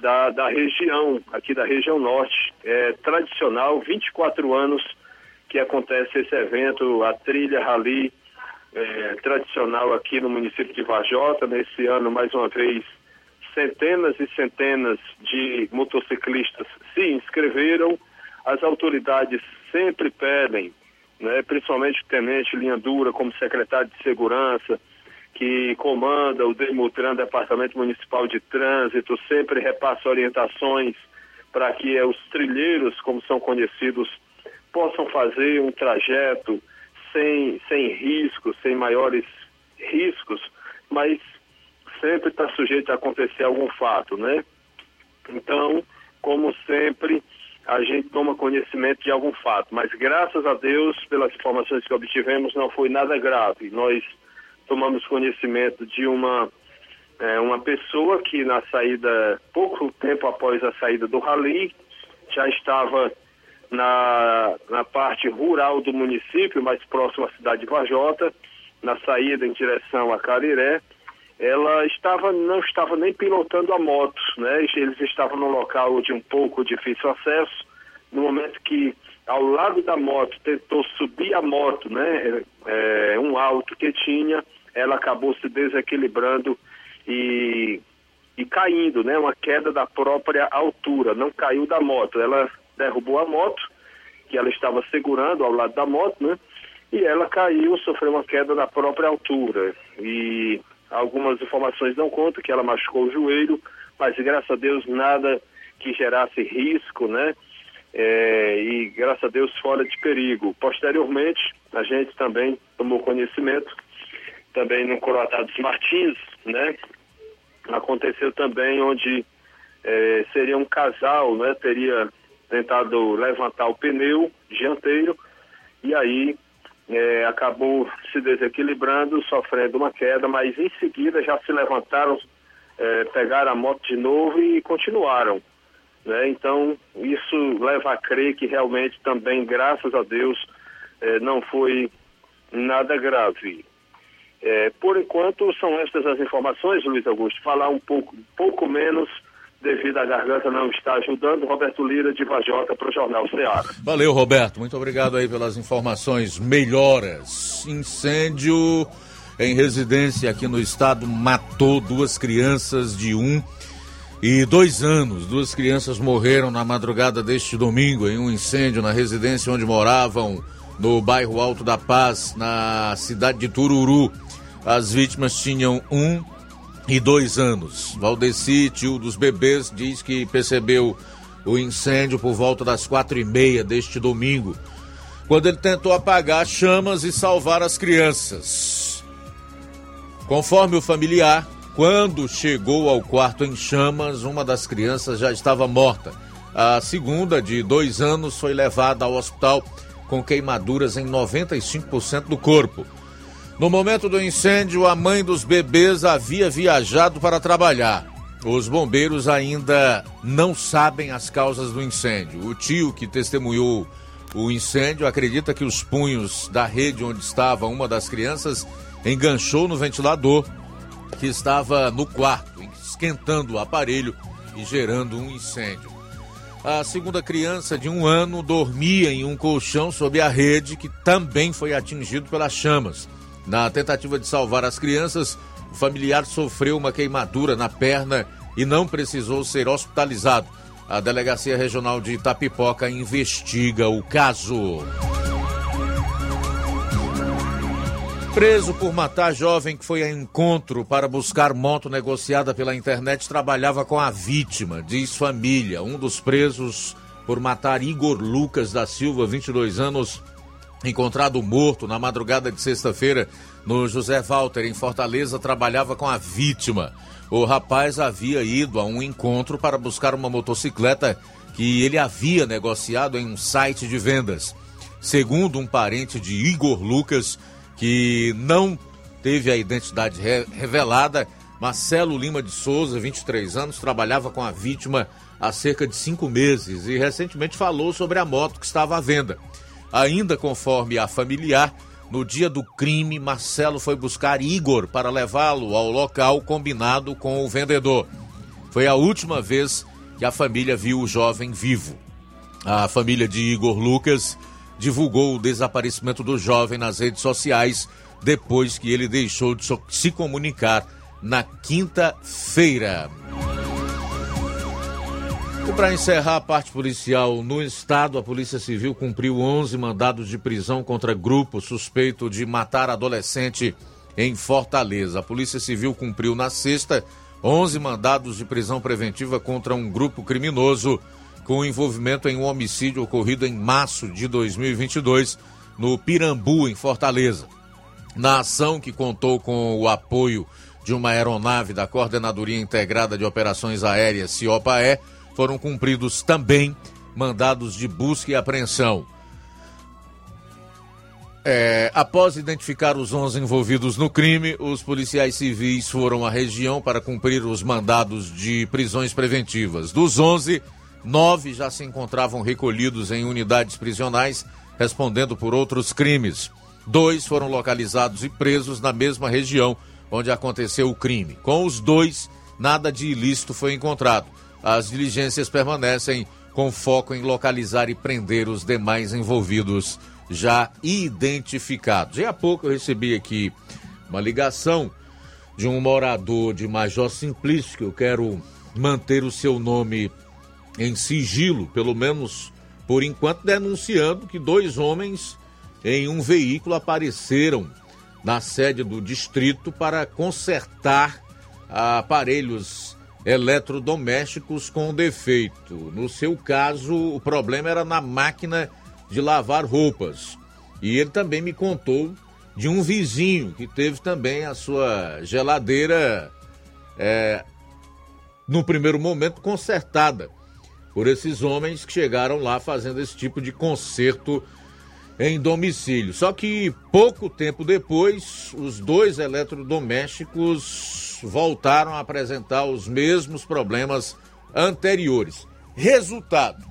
da, da região, aqui da região norte. É tradicional, 24 anos que acontece esse evento, a trilha rally é, tradicional aqui no município de Varjota. Nesse ano, mais uma vez, centenas e centenas de motociclistas se inscreveram. As autoridades sempre pedem, né, principalmente o tenente Linha Dura, como secretário de Segurança, que comanda o Demutran, Departamento Municipal de Trânsito, sempre repassa orientações para que os trilheiros, como são conhecidos, possam fazer um trajeto sem, sem riscos, sem maiores riscos, mas sempre está sujeito a acontecer algum fato, né? Então, como sempre, a gente toma conhecimento de algum fato, mas graças a Deus, pelas informações que obtivemos, não foi nada grave. Nós tomamos conhecimento de uma é, uma pessoa que na saída, pouco tempo após a saída do rally, já estava na, na parte rural do município, mais próximo à cidade de Vajota, na saída em direção a Cariré, ela estava não estava nem pilotando a moto, né? Eles estavam num local de um pouco difícil acesso. No momento que ao lado da moto tentou subir a moto, né? É, um alto que tinha, ela acabou se desequilibrando e e caindo, né? Uma queda da própria altura, não caiu da moto. Ela derrubou a moto, que ela estava segurando ao lado da moto, né? E ela caiu, sofreu uma queda da própria altura. E algumas informações dão conta que ela machucou o joelho, mas graças a Deus nada que gerasse risco, né? É, e graças a Deus fora de perigo. Posteriormente, a gente também tomou conhecimento, também no Coroatá dos Martins, né? Aconteceu também onde é, seria um casal, né? Teria tentado levantar o pneu dianteiro e aí é, acabou se desequilibrando, sofrendo uma queda, mas em seguida já se levantaram, é, pegaram a moto de novo e continuaram. Né? Então, isso leva a crer que realmente também, graças a Deus, é, não foi nada grave. É, por enquanto, são estas as informações, Luiz Augusto. Falar um pouco, pouco menos devido à garganta não estar ajudando. Roberto Lira de Vajota para o Jornal Ceará. Valeu, Roberto. Muito obrigado aí pelas informações. Melhoras. Incêndio em residência aqui no estado matou duas crianças de um e dois anos. Duas crianças morreram na madrugada deste domingo em um incêndio na residência onde moravam no bairro Alto da Paz, na cidade de Tururu. As vítimas tinham um e dois anos. Valdeci, tio dos bebês, diz que percebeu o incêndio por volta das quatro e meia deste domingo, quando ele tentou apagar chamas e salvar as crianças. Conforme o familiar, quando chegou ao quarto em chamas, uma das crianças já estava morta. A segunda, de dois anos, foi levada ao hospital com queimaduras em 95% do corpo. No momento do incêndio, a mãe dos bebês havia viajado para trabalhar. Os bombeiros ainda não sabem as causas do incêndio. O tio que testemunhou o incêndio acredita que os punhos da rede onde estava uma das crianças enganchou no ventilador que estava no quarto, esquentando o aparelho e gerando um incêndio. A segunda criança de um ano dormia em um colchão sob a rede que também foi atingido pelas chamas. Na tentativa de salvar as crianças, o familiar sofreu uma queimadura na perna e não precisou ser hospitalizado. A Delegacia Regional de Itapipoca investiga o caso. Preso por matar jovem que foi a encontro para buscar moto negociada pela internet, trabalhava com a vítima, diz família. Um dos presos por matar Igor Lucas da Silva, 22 anos, encontrado morto na madrugada de sexta-feira no José Walter, em Fortaleza, trabalhava com a vítima. O rapaz havia ido a um encontro para buscar uma motocicleta que ele havia negociado em um site de vendas. Segundo um parente de Igor Lucas, que não teve a identidade re revelada, Marcelo Lima de Souza, 23 anos, trabalhava com a vítima há cerca de cinco meses e recentemente falou sobre a moto que estava à venda. Ainda conforme a familiar, no dia do crime, Marcelo foi buscar Igor para levá-lo ao local combinado com o vendedor. Foi a última vez que a família viu o jovem vivo. A família de Igor Lucas divulgou o desaparecimento do jovem nas redes sociais depois que ele deixou de se comunicar na quinta-feira. E para encerrar a parte policial no estado, a Polícia Civil cumpriu 11 mandados de prisão contra grupo suspeito de matar adolescente em Fortaleza. A Polícia Civil cumpriu na sexta 11 mandados de prisão preventiva contra um grupo criminoso com envolvimento em um homicídio ocorrido em março de 2022 no Pirambu, em Fortaleza. Na ação que contou com o apoio de uma aeronave da Coordenadoria Integrada de Operações Aéreas, CIOPAE, foram cumpridos também mandados de busca e apreensão. É, após identificar os 11 envolvidos no crime, os policiais civis foram à região para cumprir os mandados de prisões preventivas. Dos 11, nove já se encontravam recolhidos em unidades prisionais, respondendo por outros crimes. Dois foram localizados e presos na mesma região onde aconteceu o crime. Com os dois, nada de ilícito foi encontrado. As diligências permanecem com foco em localizar e prender os demais envolvidos já identificados. E há pouco eu recebi aqui uma ligação de um morador de Major Simplício, que eu quero manter o seu nome em sigilo, pelo menos por enquanto, denunciando que dois homens em um veículo apareceram na sede do distrito para consertar aparelhos eletrodomésticos com defeito. No seu caso, o problema era na máquina de lavar roupas. E ele também me contou de um vizinho que teve também a sua geladeira, é, no primeiro momento, consertada por esses homens que chegaram lá fazendo esse tipo de conserto em domicílio. Só que pouco tempo depois, os dois eletrodomésticos voltaram a apresentar os mesmos problemas anteriores. Resultado: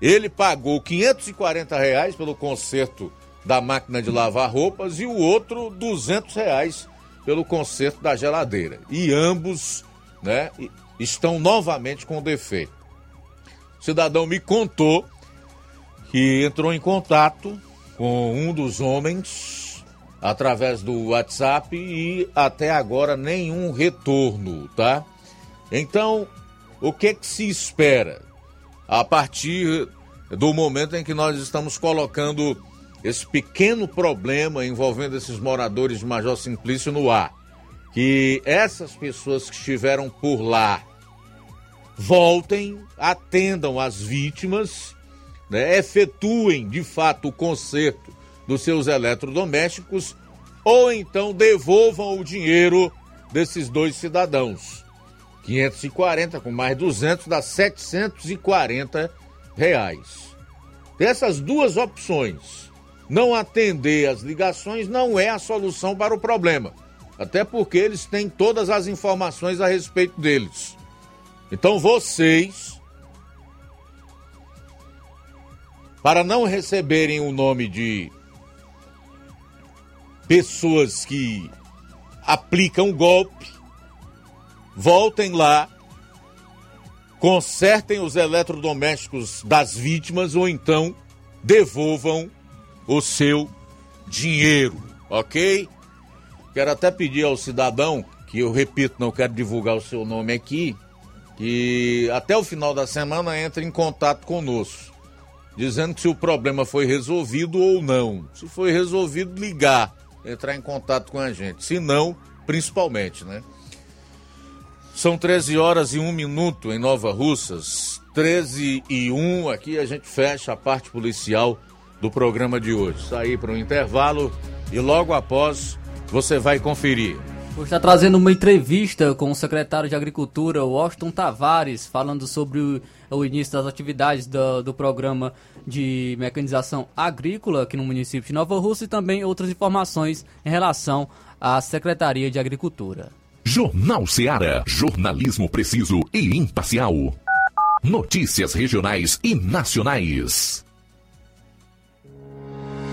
ele pagou 540 reais pelo conserto da máquina de lavar roupas e o outro 200 reais pelo conserto da geladeira. E ambos, né, estão novamente com defeito. O cidadão me contou que entrou em contato com um dos homens através do WhatsApp e até agora nenhum retorno, tá? Então, o que que se espera a partir do momento em que nós estamos colocando esse pequeno problema envolvendo esses moradores de Major Simplício no ar? Que essas pessoas que estiveram por lá voltem, atendam as vítimas né, efetuem de fato o conserto dos seus eletrodomésticos ou então devolvam o dinheiro desses dois cidadãos. 540 com mais 200 dá 740 reais. Dessas duas opções, não atender as ligações não é a solução para o problema, até porque eles têm todas as informações a respeito deles. Então vocês para não receberem o nome de pessoas que aplicam golpe, voltem lá, consertem os eletrodomésticos das vítimas ou então devolvam o seu dinheiro, ok? Quero até pedir ao cidadão, que eu repito, não quero divulgar o seu nome aqui, que até o final da semana entre em contato conosco dizendo se o problema foi resolvido ou não. Se foi resolvido, ligar, entrar em contato com a gente. Se não, principalmente, né? São 13 horas e 1 minuto em Nova Russas. 13 e 1, aqui a gente fecha a parte policial do programa de hoje. Sair para um intervalo e logo após você vai conferir. Vou estar trazendo uma entrevista com o secretário de Agricultura, Washington Tavares, falando sobre o, o início das atividades do, do, programa de mecanização agrícola aqui no município de Nova Rússia e também outras informações em relação à Secretaria de Agricultura. Jornal Seara. Jornalismo preciso e imparcial. Notícias regionais e nacionais.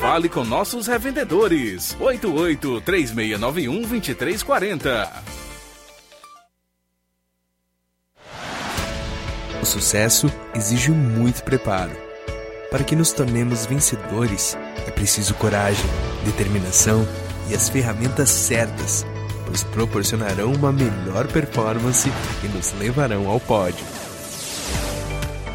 Fale com nossos revendedores. 88 3691 2340. sucesso exige muito preparo. Para que nos tornemos vencedores, é preciso coragem, determinação e as ferramentas certas, pois proporcionarão uma melhor performance e nos levarão ao pódio.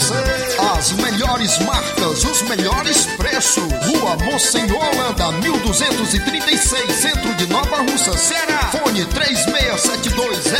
você. As melhores marcas, os melhores preços. Rua Holanda, 1236, centro de Nova Russa, Ceará. Fone 36720179.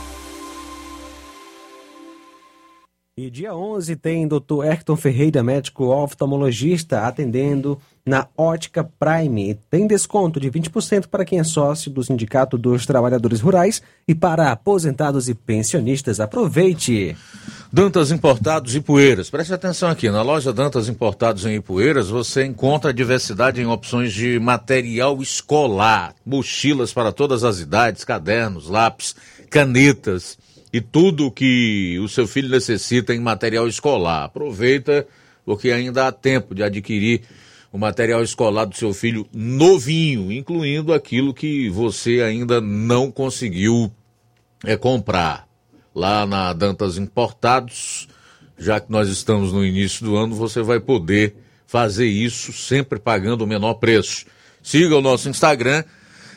E dia 11 tem Dr. Erton Ferreira, médico oftalmologista, atendendo na Ótica Prime. Tem desconto de 20% para quem é sócio do Sindicato dos Trabalhadores Rurais e para aposentados e pensionistas. Aproveite! Dantas Importados e Poeiras. Preste atenção aqui, na loja Dantas Importados em Ipueiras você encontra diversidade em opções de material escolar, mochilas para todas as idades, cadernos, lápis, canetas e tudo que o seu filho necessita em material escolar. Aproveita porque ainda há tempo de adquirir o material escolar do seu filho novinho, incluindo aquilo que você ainda não conseguiu é, comprar lá na Dantas Importados, já que nós estamos no início do ano, você vai poder fazer isso sempre pagando o menor preço. Siga o nosso Instagram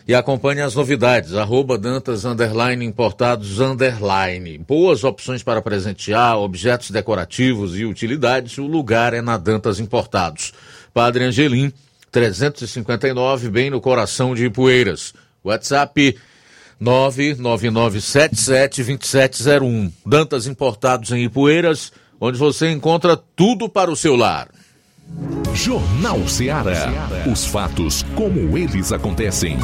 e acompanhe as novidades, arroba Dantas underline importados underline. Boas opções para presentear, objetos decorativos e utilidades, o lugar é na Dantas Importados. Padre Angelim, 359, bem no coração de Ipueiras. WhatsApp 999772701. Dantas Importados em Ipueiras, onde você encontra tudo para o seu lar. Jornal Ceará. Os fatos como eles acontecem.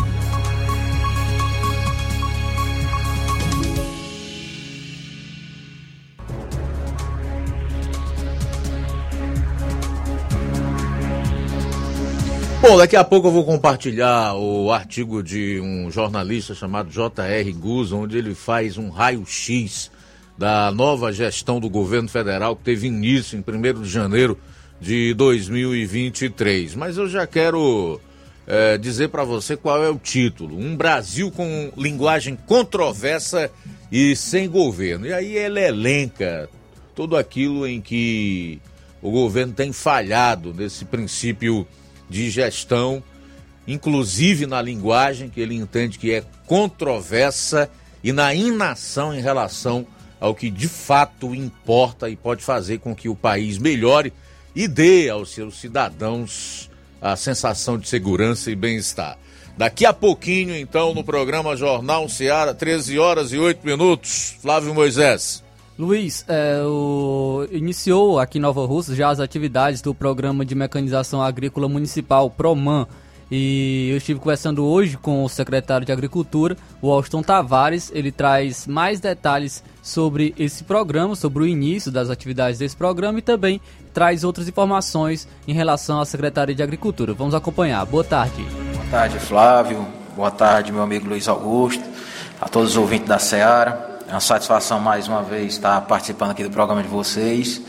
Bom, daqui a pouco eu vou compartilhar o artigo de um jornalista chamado J.R. Guz, onde ele faz um raio-x da nova gestão do governo federal que teve início em 1 de janeiro de 2023. Mas eu já quero é, dizer para você qual é o título: Um Brasil com linguagem controversa e sem governo. E aí ele elenca tudo aquilo em que o governo tem falhado nesse princípio de gestão, inclusive na linguagem que ele entende que é controversa e na inação em relação ao que de fato importa e pode fazer com que o país melhore e dê aos seus cidadãos a sensação de segurança e bem-estar. Daqui a pouquinho, então, no programa Jornal Seara, 13 horas e 8 minutos. Flávio Moisés. Luiz, é, o... iniciou aqui em Nova Rússia já as atividades do Programa de Mecanização Agrícola Municipal, PROMAN, E eu estive conversando hoje com o secretário de Agricultura, o Austin Tavares. Ele traz mais detalhes sobre esse programa, sobre o início das atividades desse programa e também traz outras informações em relação à Secretaria de Agricultura. Vamos acompanhar. Boa tarde. Boa tarde, Flávio. Boa tarde, meu amigo Luiz Augusto. A todos os ouvintes da Seara. É uma satisfação mais uma vez estar participando aqui do programa de vocês.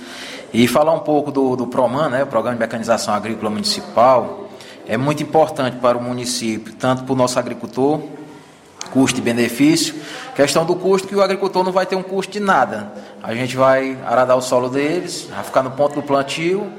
E falar um pouco do, do PROMAN, né, o Programa de Mecanização Agrícola Municipal, é muito importante para o município, tanto para o nosso agricultor, custo e benefício. Questão do custo, que o agricultor não vai ter um custo de nada. A gente vai aradar o solo deles, vai ficar no ponto do plantio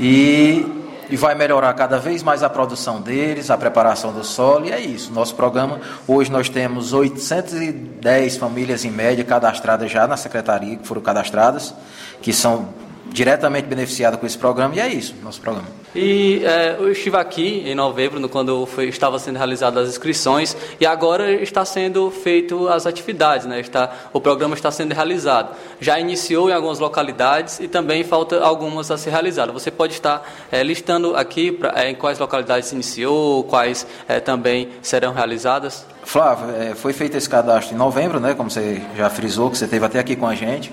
e, e vai melhorar cada vez mais a produção deles, a preparação do solo, e é isso. Nosso programa, hoje nós temos 810 famílias em média cadastradas já na secretaria, que foram cadastradas, que são diretamente beneficiada com esse programa e é isso, nosso programa. E é, eu estive aqui em novembro, quando foi, estava sendo realizadas as inscrições, e agora está sendo feito as atividades, né? está, o programa está sendo realizado. Já iniciou em algumas localidades e também falta algumas a ser realizadas. Você pode estar é, listando aqui pra, é, em quais localidades se iniciou, quais é, também serão realizadas? Flávio, é, foi feito esse cadastro em novembro, né, como você já frisou, que você teve até aqui com a gente.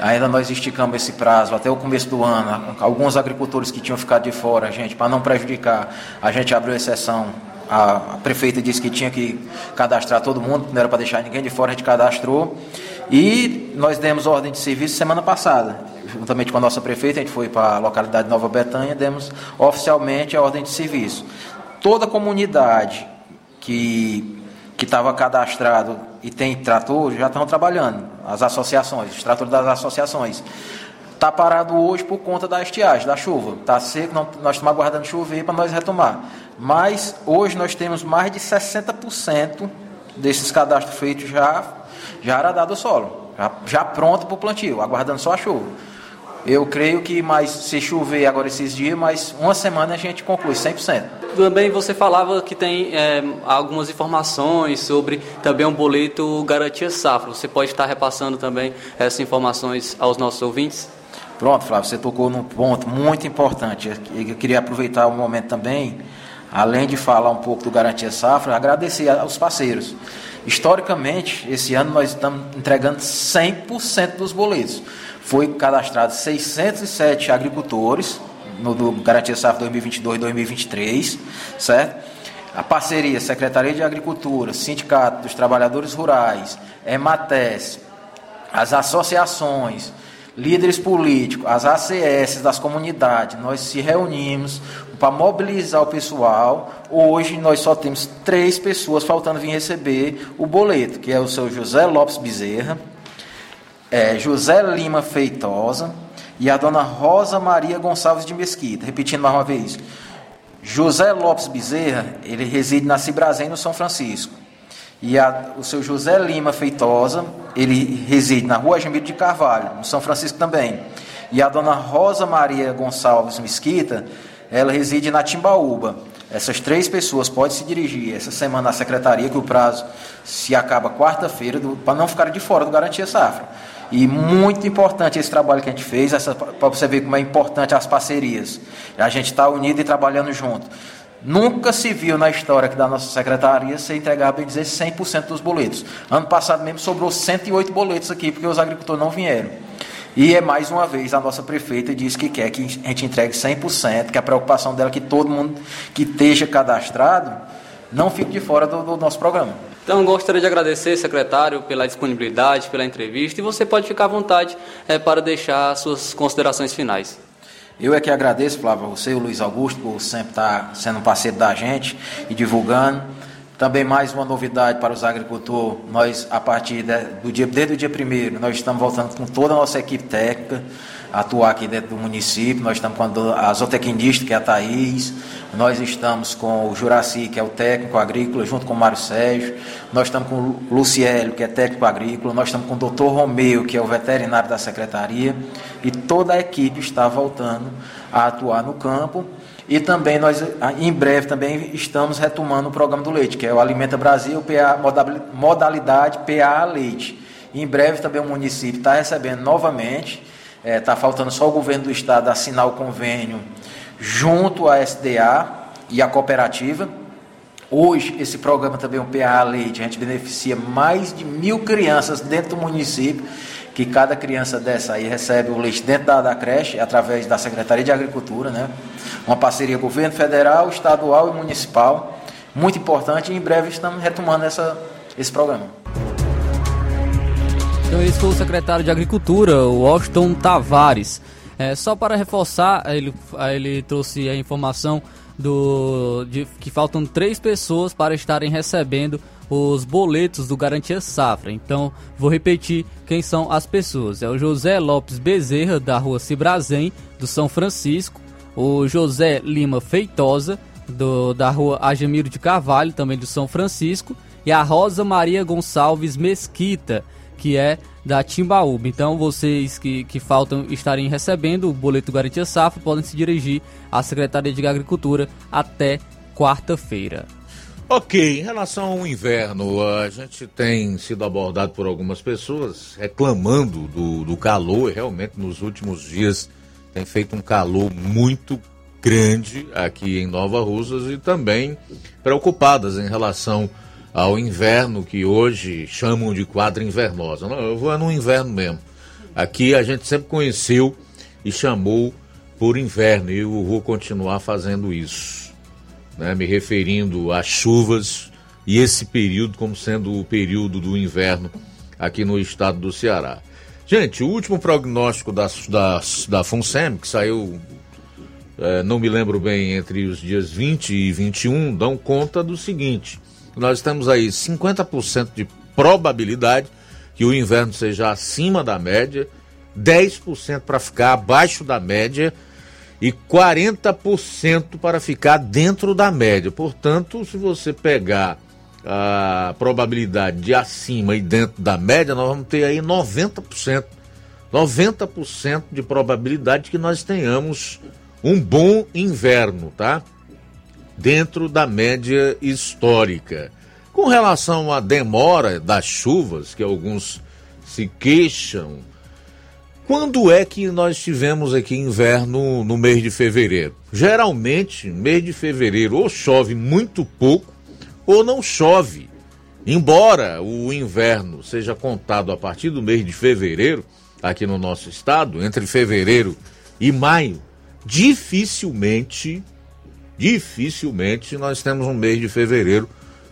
Ainda nós esticamos esse prazo até o começo do ano. Alguns agricultores que tinham ficado de fora, gente, para não prejudicar, a gente abriu exceção. A, prefeita disse que tinha que cadastrar todo mundo, não era para deixar ninguém de fora, a gente cadastrou. E nós demos ordem de serviço semana passada. Juntamente com a nossa prefeita, a gente foi para a localidade de Nova Betânia, demos oficialmente a ordem de serviço. Toda comunidade que que estava cadastrado e tem trator já estão trabalhando, as associações, os tratores das associações. Está parado hoje por conta da estiagem, da chuva. Está seco, não, nós estamos aguardando chover para nós retomar. Mas hoje nós temos mais de 60% desses cadastros feitos já, já aradado o solo, já, já pronto para o plantio, aguardando só a chuva. Eu creio que mais se chover agora esses dias, mais uma semana a gente conclui 100%. Também você falava que tem é, algumas informações sobre também um boleto garantia safra. Você pode estar repassando também essas informações aos nossos ouvintes? Pronto, Flávio, você tocou num ponto muito importante. Eu queria aproveitar o momento também, além de falar um pouco do Garantia Safra, agradecer aos parceiros. Historicamente, esse ano nós estamos entregando 100% dos boletos foi cadastrado 607 agricultores no do Garantia Safra 2022-2023, certo? A parceria Secretaria de Agricultura, Sindicato dos Trabalhadores Rurais, EMATES, as associações, líderes políticos, as ACS das comunidades, nós se reunimos para mobilizar o pessoal. Hoje nós só temos três pessoas faltando vir receber o boleto, que é o seu José Lopes Bezerra, é, José Lima Feitosa e a dona Rosa Maria Gonçalves de Mesquita. Repetindo mais uma vez. José Lopes Bezerra, ele reside na Cibrazen, no São Francisco. E a, o seu José Lima Feitosa, ele reside na Rua Jamiro de Carvalho, no São Francisco também. E a dona Rosa Maria Gonçalves Mesquita, ela reside na Timbaúba. Essas três pessoas podem se dirigir essa semana à secretaria, que o prazo se acaba quarta-feira, para não ficarem de fora do Garantia Safra. E muito importante esse trabalho que a gente fez, para você ver como é importante as parcerias. A gente está unido e trabalhando junto. Nunca se viu na história aqui da nossa secretaria ser entregado, bem dizer, 100% dos boletos. Ano passado mesmo sobrou 108 boletos aqui, porque os agricultores não vieram. E é mais uma vez a nossa prefeita diz que quer que a gente entregue 100%, que a preocupação dela é que todo mundo que esteja cadastrado não fique de fora do, do nosso programa. Então, gostaria de agradecer, secretário, pela disponibilidade, pela entrevista, e você pode ficar à vontade é, para deixar suas considerações finais. Eu é que agradeço, Flávio, você e o Luiz Augusto, por sempre estar sendo um parceiro da gente e divulgando. Também mais uma novidade para os agricultores, nós, a partir de, do dia, desde o dia primeiro, nós estamos voltando com toda a nossa equipe técnica, atuar aqui dentro do município. Nós estamos com a zootecnista, que é a Thaís. Nós estamos com o Juraci, que é o técnico agrícola, junto com o Mário Sérgio. Nós estamos com o Luciélio, que é técnico agrícola. Nós estamos com o doutor Romeu, que é o veterinário da secretaria. E toda a equipe está voltando a atuar no campo. E também nós, em breve, também estamos retomando o programa do leite, que é o Alimenta Brasil, PA, modalidade PA Leite. Em breve também o município está recebendo novamente Está é, faltando só o governo do estado assinar o convênio junto à SDA, e a cooperativa. Hoje, esse programa também, o PA Leite, a gente beneficia mais de mil crianças dentro do município, que cada criança dessa aí recebe o leite dentro da, da creche, através da Secretaria de Agricultura, né? Uma parceria governo federal, estadual e municipal, muito importante, e em breve estamos retomando essa, esse programa. Então esse foi o secretário de Agricultura, o Washington Tavares. É, só para reforçar, ele, ele trouxe a informação do de que faltam três pessoas para estarem recebendo os boletos do Garantia Safra. Então, vou repetir quem são as pessoas. É o José Lopes Bezerra, da rua Cibrazen, do São Francisco. O José Lima Feitosa, do, da rua Agemiro de Carvalho, também do São Francisco. E a Rosa Maria Gonçalves Mesquita, que é da Timbaúba. Então, vocês que, que faltam estarem recebendo o boleto Garantia Safra podem se dirigir à Secretaria de Agricultura até quarta-feira. Ok, em relação ao inverno, a gente tem sido abordado por algumas pessoas reclamando do, do calor, realmente nos últimos dias tem feito um calor muito grande aqui em Nova Russas e também preocupadas em relação ao inverno que hoje chamam de quadra invernosa. Não, eu vou no inverno mesmo. Aqui a gente sempre conheceu e chamou por inverno e eu vou continuar fazendo isso, né? me referindo às chuvas e esse período como sendo o período do inverno aqui no estado do Ceará. Gente, o último prognóstico da, da, da FUNSEM, que saiu, é, não me lembro bem, entre os dias 20 e 21, dão conta do seguinte: nós temos aí 50% de probabilidade que o inverno seja acima da média, 10% para ficar abaixo da média e 40% para ficar dentro da média. Portanto, se você pegar a probabilidade de acima e dentro da média, nós vamos ter aí 90%. 90% de probabilidade que nós tenhamos um bom inverno, tá? Dentro da média histórica. Com relação à demora das chuvas, que alguns se queixam, quando é que nós tivemos aqui inverno no mês de fevereiro? Geralmente, mês de fevereiro ou chove muito pouco ou não chove. Embora o inverno seja contado a partir do mês de fevereiro, aqui no nosso estado, entre fevereiro e maio, dificilmente dificilmente nós temos um mês de fevereiro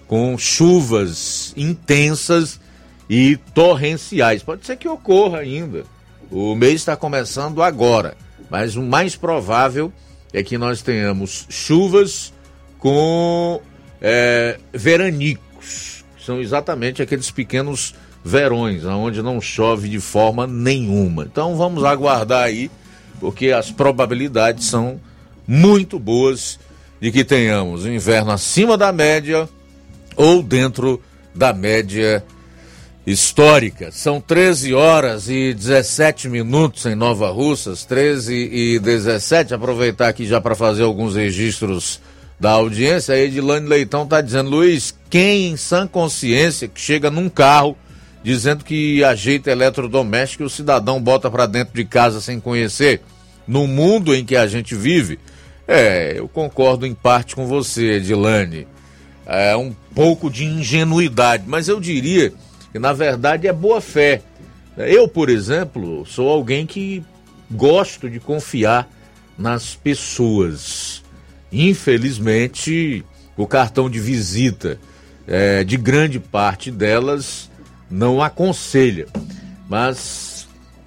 com chuvas intensas e torrenciais. Pode ser que ocorra ainda. O mês está começando agora, mas o mais provável é que nós tenhamos chuvas com é, veranicos, são exatamente aqueles pequenos verões, onde não chove de forma nenhuma. Então vamos aguardar aí, porque as probabilidades são muito boas de que tenhamos inverno acima da média ou dentro da média histórica. São 13 horas e 17 minutos em Nova Russas, 13 e 17. Aproveitar aqui já para fazer alguns registros da audiência. A Edilane Leitão está dizendo, Luiz, quem em sã consciência que chega num carro dizendo que ajeita eletrodoméstico e o cidadão bota para dentro de casa sem conhecer? No mundo em que a gente vive, é, eu concordo em parte com você, Edilane. É um pouco de ingenuidade, mas eu diria que na verdade é boa fé. Eu, por exemplo, sou alguém que gosto de confiar nas pessoas. Infelizmente, o cartão de visita é, de grande parte delas não aconselha. Mas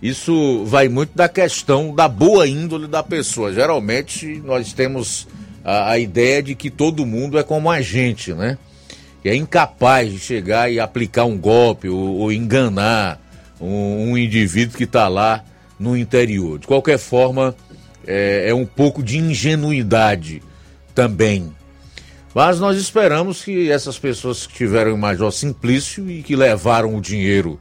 isso vai muito da questão da boa índole da pessoa. Geralmente nós temos a, a ideia de que todo mundo é como a gente, né? Que é incapaz de chegar e aplicar um golpe ou, ou enganar um, um, indivíduo que está lá no interior. De qualquer forma, é, é um pouco de ingenuidade também. Mas nós esperamos que essas pessoas que tiveram o Major Simplício e que levaram o dinheiro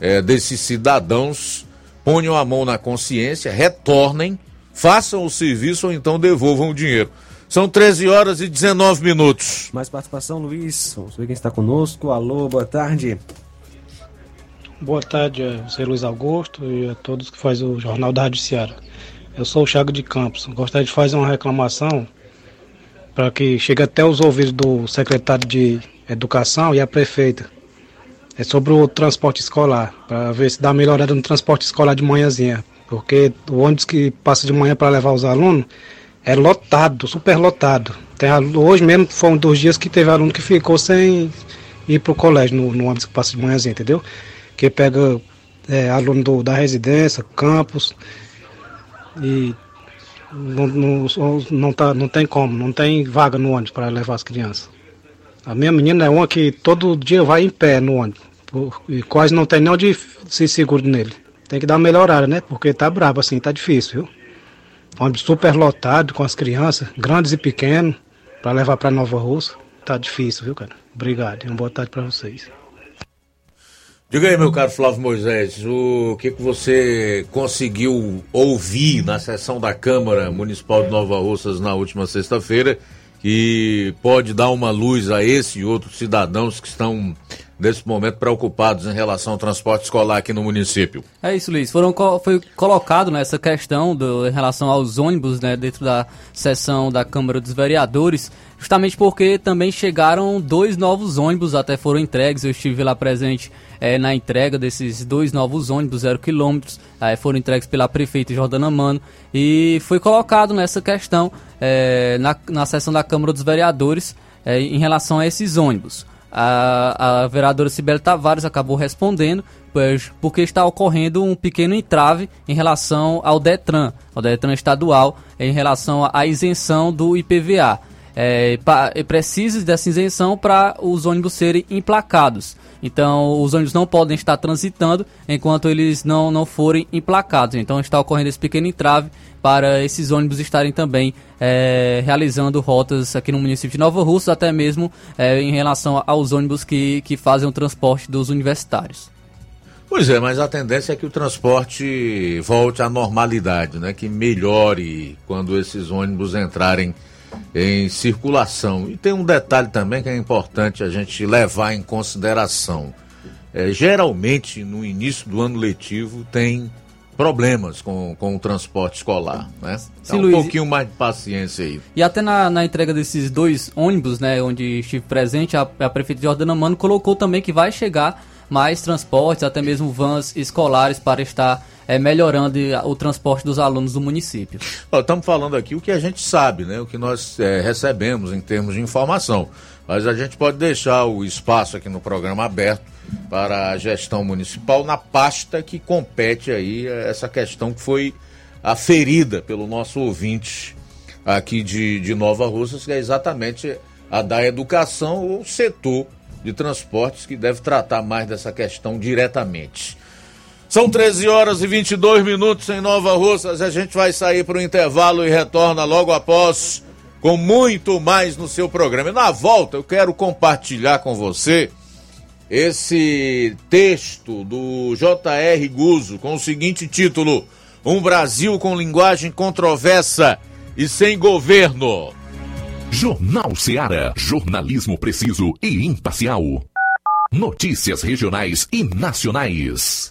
é, desses cidadãos ponham a mão na consciência, retornem, façam o serviço ou então devolvam o dinheiro. São 13 horas e 19 minutos. Mais participação, Luiz. Vamos ver quem está conosco. Alô, boa tarde. Boa tarde, você Luiz Augusto e a todos que fazem o Jornal da Rádio Ceará. Eu sou o Chago de Campos. Gostaria de fazer uma reclamação para que chegue até os ouvidos do secretário de Educação e a prefeita. É sobre o transporte escolar, para ver se dá melhorada no transporte escolar de manhãzinha. Porque o ônibus que passa de manhã para levar os alunos é lotado, super lotado. Tem, hoje mesmo foi um dos dias que teve aluno que ficou sem ir para o colégio no, no ônibus que passa de manhãzinha, entendeu? Que pega é, aluno do, da residência, campus, e não, não, não, tá, não tem como, não tem vaga no ônibus para levar as crianças. A minha menina é uma que todo dia vai em pé no ônibus, e quase não tem nem onde se seguro nele. Tem que dar uma melhorada, né? Porque tá brabo assim, tá difícil, viu? Ônibus super lotado com as crianças, grandes e pequenos, para levar para Nova Rússia. Tá difícil, viu, cara? Obrigado. Uma boa tarde para vocês. Diga aí, meu caro Flávio Moisés, o que, que você conseguiu ouvir na sessão da Câmara Municipal de Nova Russas na última sexta-feira que pode dar uma luz a esse e outros cidadãos que estão nesse momento preocupados em relação ao transporte escolar aqui no município. É isso, Luiz. Foram, foi colocado nessa questão do, em relação aos ônibus né, dentro da sessão da Câmara dos Vereadores, justamente porque também chegaram dois novos ônibus, até foram entregues. Eu estive lá presente é, na entrega desses dois novos ônibus, zero quilômetros, é, foram entregues pela prefeita Jordana Mano e foi colocado nessa questão é, na, na sessão da Câmara dos Vereadores é, em relação a esses ônibus. A, a vereadora Sibeli Tavares acabou respondendo, pois, porque está ocorrendo um pequeno entrave em relação ao DETRAN, ao DETRAN estadual, em relação à isenção do IPVA. É, é precisa dessa isenção para os ônibus serem emplacados. Então, os ônibus não podem estar transitando enquanto eles não, não forem emplacados. Então, está ocorrendo esse pequeno entrave para esses ônibus estarem também é, realizando rotas aqui no município de Nova Russa, até mesmo é, em relação aos ônibus que, que fazem o transporte dos universitários. Pois é, mas a tendência é que o transporte volte à normalidade, né? que melhore quando esses ônibus entrarem em circulação. E tem um detalhe também que é importante a gente levar em consideração. É, geralmente, no início do ano letivo, tem problemas com, com o transporte escolar, né? Então, um Luiz, pouquinho mais de paciência aí. E até na, na entrega desses dois ônibus, né, onde estive presente, a, a prefeita Jordana Mano colocou também que vai chegar mais transportes, até mesmo vans escolares para estar é, melhorando o transporte dos alunos do município. Estamos falando aqui o que a gente sabe, né? o que nós é, recebemos em termos de informação. Mas a gente pode deixar o espaço aqui no programa aberto para a gestão municipal na pasta que compete aí essa questão que foi aferida pelo nosso ouvinte aqui de, de Nova Russas, que é exatamente a da educação, o setor de transportes que deve tratar mais dessa questão diretamente. São 13 horas e 22 minutos em Nova Russas. A gente vai sair para o intervalo e retorna logo após com muito mais no seu programa. E na volta eu quero compartilhar com você esse texto do J.R. Guzo com o seguinte título: Um Brasil com linguagem controversa e sem governo. Jornal Seara. Jornalismo preciso e imparcial. Notícias regionais e nacionais.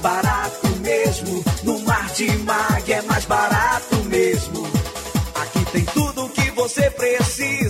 Barato, mesmo. No Martimag é mais barato mesmo. Aqui tem tudo o que você precisa.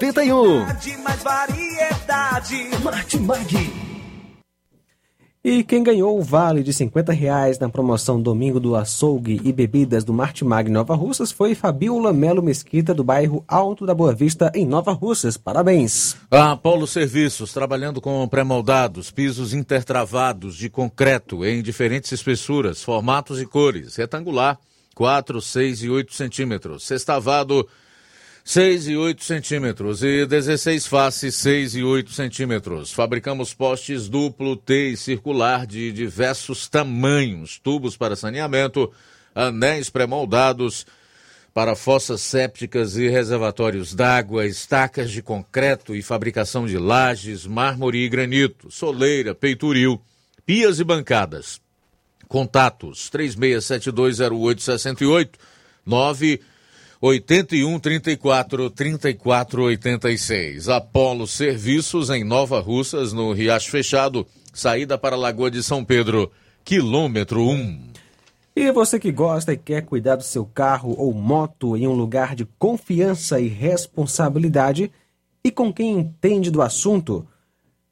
81. Mais variedade. Mag. E quem ganhou o vale de 50 reais na promoção Domingo do Açougue e Bebidas do Martimag Nova Russas foi Fabiola Melo Mesquita, do bairro Alto da Boa Vista, em Nova Russas. Parabéns! Ah, A Apolo Serviços, trabalhando com pré-moldados, pisos intertravados de concreto em diferentes espessuras, formatos e cores, retangular, 4, 6 e 8 centímetros, sextavado 6 e 8 centímetros e 16 faces 6 e 8 centímetros. Fabricamos postes duplo T e circular de diversos tamanhos, tubos para saneamento, anéis pré-moldados para fossas sépticas e reservatórios d'água, estacas de concreto e fabricação de lajes, mármore e granito, soleira, peitoril, pias e bancadas. Contatos 36720868 9 81 34 34 86. Apolo Serviços em Nova Russas, no Riacho Fechado, saída para a Lagoa de São Pedro, quilômetro 1. E você que gosta e quer cuidar do seu carro ou moto em um lugar de confiança e responsabilidade e com quem entende do assunto,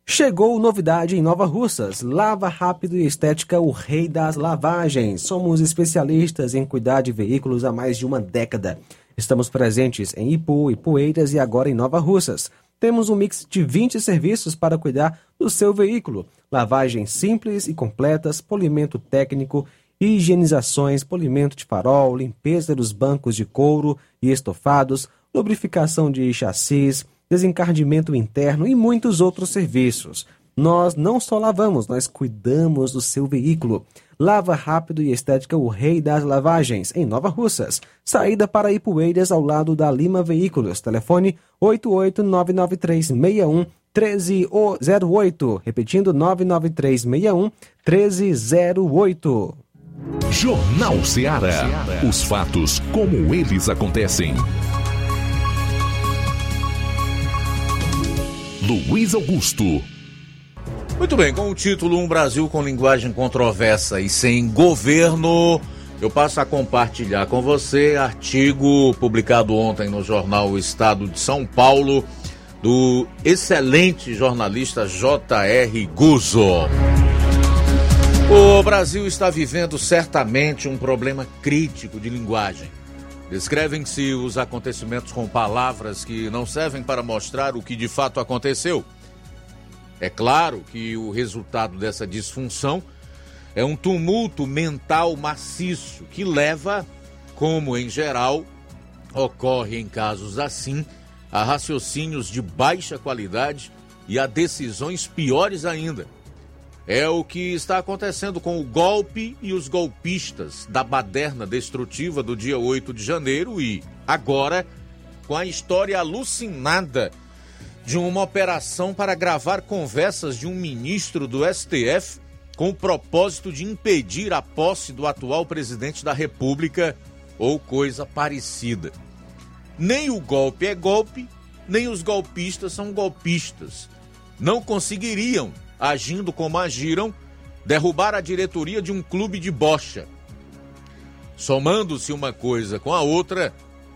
chegou novidade em Nova Russas. Lava Rápido e Estética, o rei das lavagens. Somos especialistas em cuidar de veículos há mais de uma década. Estamos presentes em Ipu, Ipueiras e agora em Nova Russas. Temos um mix de 20 serviços para cuidar do seu veículo. Lavagens simples e completas, polimento técnico, higienizações, polimento de farol, limpeza dos bancos de couro e estofados, lubrificação de chassis, desencardimento interno e muitos outros serviços. Nós não só lavamos, nós cuidamos do seu veículo. Lava Rápido e Estética, o rei das lavagens, em Nova Russas. Saída para Ipueiras, ao lado da Lima Veículos. Telefone 8899361 1308. Repetindo, 99361 1308. Jornal Ceará. Os fatos como eles acontecem. Luiz Augusto. Muito bem, com o título Um Brasil com linguagem controversa e sem governo, eu passo a compartilhar com você artigo publicado ontem no jornal o Estado de São Paulo do excelente jornalista J.R. Guzzo. O Brasil está vivendo certamente um problema crítico de linguagem. Descrevem-se os acontecimentos com palavras que não servem para mostrar o que de fato aconteceu. É claro que o resultado dessa disfunção é um tumulto mental maciço que leva, como em geral ocorre em casos assim, a raciocínios de baixa qualidade e a decisões piores ainda. É o que está acontecendo com o golpe e os golpistas da baderna destrutiva do dia 8 de janeiro e, agora, com a história alucinada de uma operação para gravar conversas de um ministro do STF com o propósito de impedir a posse do atual presidente da República ou coisa parecida. Nem o golpe é golpe, nem os golpistas são golpistas. Não conseguiriam agindo como agiram, derrubar a diretoria de um clube de bocha. Somando-se uma coisa com a outra,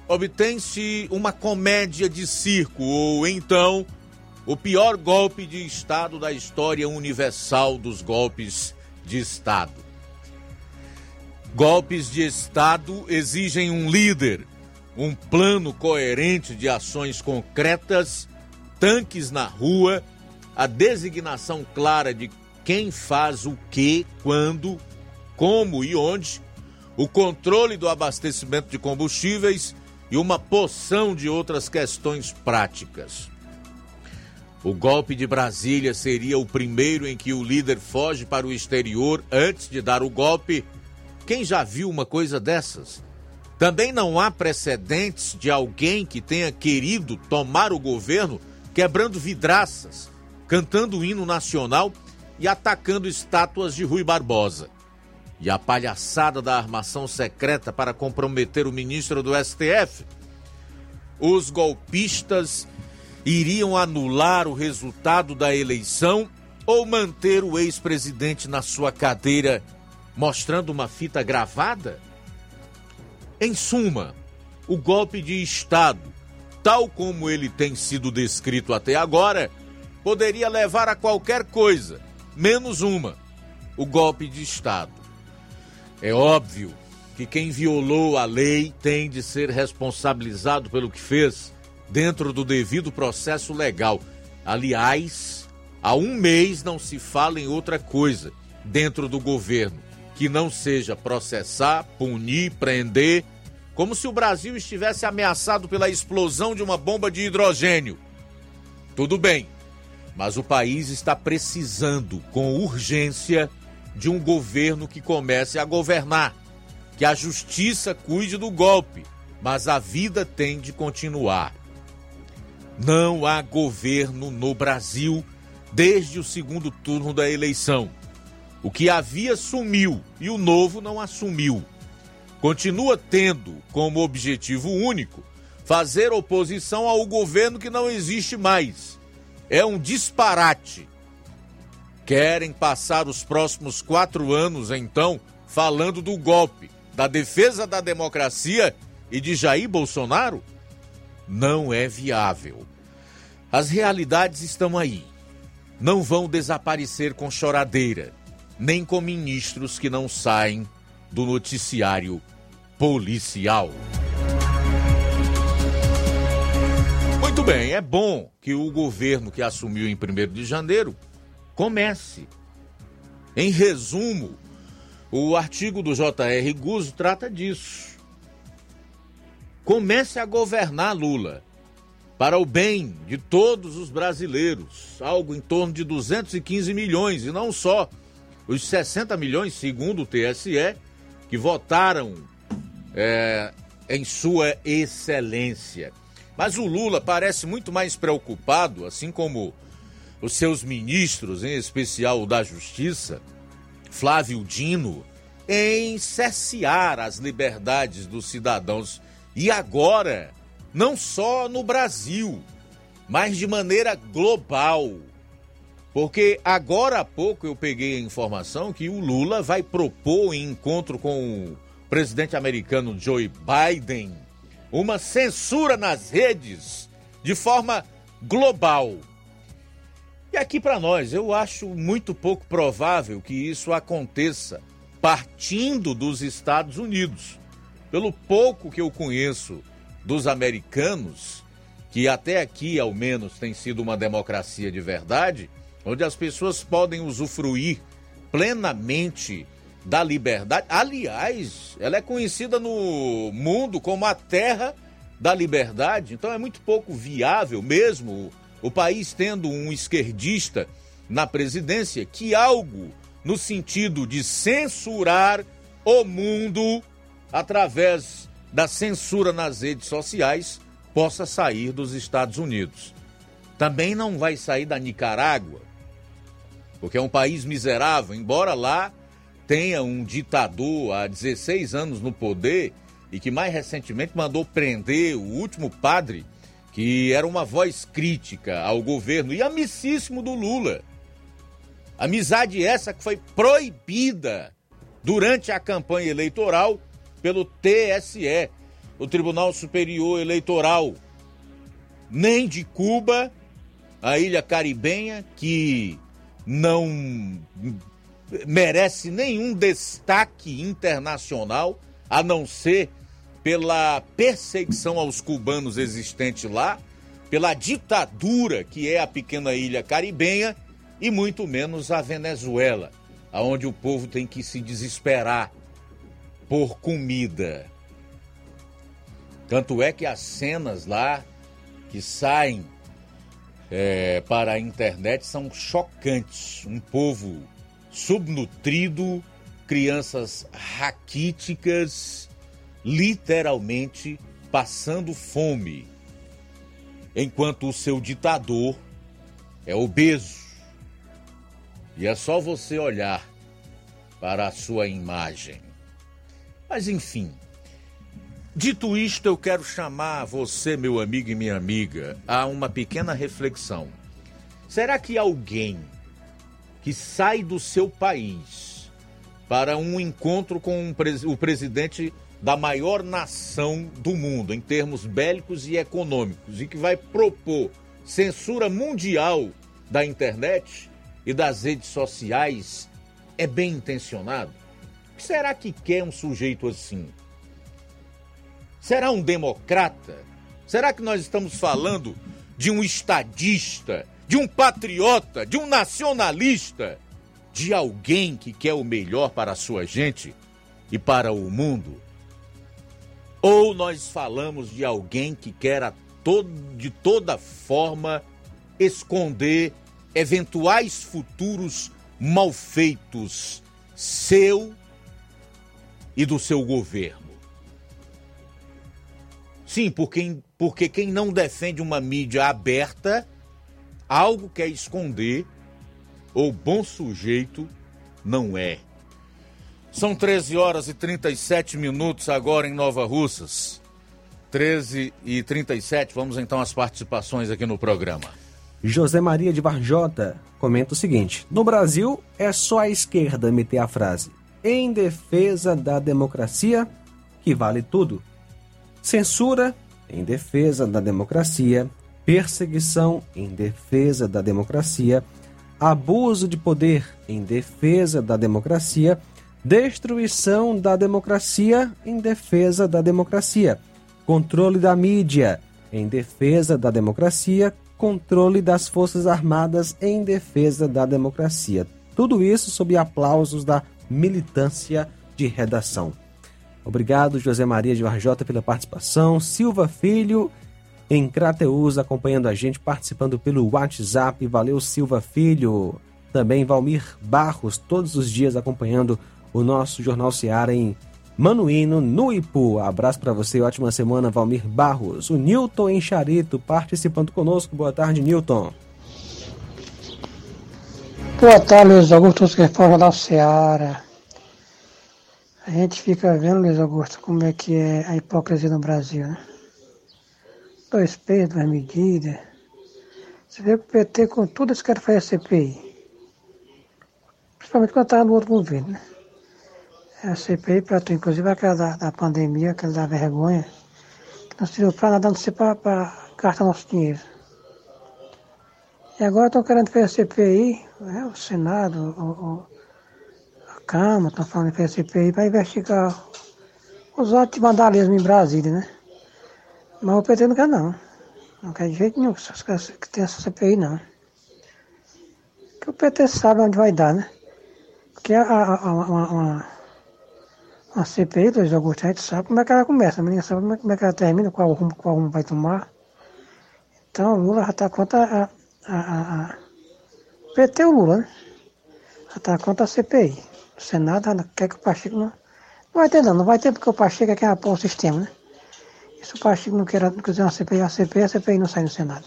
obtém-se uma comédia de circo ou então o pior golpe de Estado da história universal dos golpes de Estado. Golpes de Estado exigem um líder, um plano coerente de ações concretas, tanques na rua, a designação clara de quem faz o que, quando, como e onde, o controle do abastecimento de combustíveis e uma porção de outras questões práticas. O golpe de Brasília seria o primeiro em que o líder foge para o exterior antes de dar o golpe. Quem já viu uma coisa dessas? Também não há precedentes de alguém que tenha querido tomar o governo quebrando vidraças, cantando o hino nacional e atacando estátuas de Rui Barbosa. E a palhaçada da armação secreta para comprometer o ministro do STF. Os golpistas iriam anular o resultado da eleição ou manter o ex-presidente na sua cadeira, mostrando uma fita gravada? Em suma, o golpe de Estado, tal como ele tem sido descrito até agora, poderia levar a qualquer coisa, menos uma: o golpe de Estado. É óbvio que quem violou a lei tem de ser responsabilizado pelo que fez dentro do devido processo legal. Aliás, há um mês não se fala em outra coisa dentro do governo que não seja processar, punir, prender, como se o Brasil estivesse ameaçado pela explosão de uma bomba de hidrogênio. Tudo bem, mas o país está precisando, com urgência, de um governo que comece a governar, que a justiça cuide do golpe, mas a vida tem de continuar. Não há governo no Brasil desde o segundo turno da eleição. O que havia sumiu e o novo não assumiu. Continua tendo como objetivo único fazer oposição ao governo que não existe mais. É um disparate. Querem passar os próximos quatro anos, então, falando do golpe, da defesa da democracia e de Jair Bolsonaro? Não é viável. As realidades estão aí. Não vão desaparecer com choradeira, nem com ministros que não saem do noticiário policial. Muito bem, é bom que o governo que assumiu em 1 de janeiro comece. Em resumo, o artigo do J.R. Guzzo trata disso. Comece a governar Lula para o bem de todos os brasileiros, algo em torno de 215 milhões, e não só os 60 milhões, segundo o TSE, que votaram é, em sua excelência. Mas o Lula parece muito mais preocupado, assim como os seus ministros, em especial o da Justiça, Flávio Dino, em cercear as liberdades dos cidadãos. E agora não só no Brasil, mas de maneira global. Porque agora há pouco eu peguei a informação que o Lula vai propor em encontro com o presidente americano Joe Biden uma censura nas redes de forma global. E aqui para nós, eu acho muito pouco provável que isso aconteça partindo dos Estados Unidos. Pelo pouco que eu conheço dos americanos, que até aqui ao menos tem sido uma democracia de verdade, onde as pessoas podem usufruir plenamente da liberdade. Aliás, ela é conhecida no mundo como a terra da liberdade, então é muito pouco viável mesmo o país tendo um esquerdista na presidência que algo no sentido de censurar o mundo através da censura nas redes sociais possa sair dos Estados Unidos. Também não vai sair da Nicarágua, porque é um país miserável, embora lá tenha um ditador há 16 anos no poder e que mais recentemente mandou prender o último padre que era uma voz crítica ao governo e amicíssimo do Lula. Amizade essa que foi proibida durante a campanha eleitoral pelo TSE, o Tribunal Superior Eleitoral. Nem de Cuba, a ilha caribenha, que não merece nenhum destaque internacional, a não ser pela perseguição aos cubanos existente lá, pela ditadura que é a pequena ilha caribenha e muito menos a Venezuela, aonde o povo tem que se desesperar por comida. Tanto é que as cenas lá que saem é, para a internet são chocantes. Um povo subnutrido, crianças raquíticas, literalmente passando fome, enquanto o seu ditador é obeso. E é só você olhar para a sua imagem. Mas enfim, dito isto, eu quero chamar você, meu amigo e minha amiga, a uma pequena reflexão. Será que alguém que sai do seu país para um encontro com o presidente da maior nação do mundo em termos bélicos e econômicos e que vai propor censura mundial da internet e das redes sociais é bem intencionado? O que será que quer um sujeito assim? Será um democrata? Será que nós estamos falando de um estadista, de um patriota, de um nacionalista, de alguém que quer o melhor para a sua gente e para o mundo? Ou nós falamos de alguém que quer todo, de toda forma esconder eventuais futuros malfeitos seu e do seu governo? Sim, porque, porque quem não defende uma mídia aberta, algo quer esconder, ou bom sujeito não é. São 13 horas e 37 minutos agora em Nova Russas. 13 e 37, vamos então às participações aqui no programa. José Maria de Varjota comenta o seguinte: No Brasil é só a esquerda emiter a frase em defesa da democracia que vale tudo. Censura em defesa da democracia, perseguição em defesa da democracia, abuso de poder em defesa da democracia destruição da democracia em defesa da democracia, controle da mídia em defesa da democracia, controle das Forças Armadas em defesa da democracia. Tudo isso sob aplausos da militância de redação. Obrigado, José Maria de Varjota, pela participação. Silva Filho, em Crateus, acompanhando a gente, participando pelo WhatsApp. Valeu, Silva Filho. Também Valmir Barros, todos os dias acompanhando o nosso Jornal Seara em Manuíno, no Ipu. Abraço para você, ótima semana, Valmir Barros. O Newton em Charito participando conosco. Boa tarde, Newton. Boa tarde, Luiz Augusto, que é fora da Seara. A gente fica vendo, Luiz Augusto, como é que é a hipocrisia no Brasil, né? Dois pesos, duas medidas. Você vê que o PT, com tudo, eles querem fazer CPI. Principalmente quando estava no outro governo, né? a CPI para tu, inclusive aquela da, da pandemia, aquela da vergonha, que não serviu para nada, não sei para gastar nosso dinheiro. E agora estão querendo fazer a CPI, né, o Senado, o, o, a Câmara, estão falando de fazer a CPI para investigar os atos de vandalismo em Brasília, né? Mas o PT não quer não. Não quer de jeito nenhum que tenha essa CPI não. Porque o PT sabe onde vai dar, né? Porque a, a, a, uma, a CPI, Luiz Augusto, a gente sabe como é que ela começa, mas ninguém sabe como é que ela termina, qual rumo, qual rumo vai tomar. Então, o Lula já está contra a, a, a, a PT o Lula, né? Já está contra a CPI. O Senado quer que o Pacheco não. Não vai ter não, não vai ter porque o Pacheco é quem apoia o sistema, né? E se o Pacheco não, quer, quiser uma CPI, a CPI, a CPI não sai no Senado.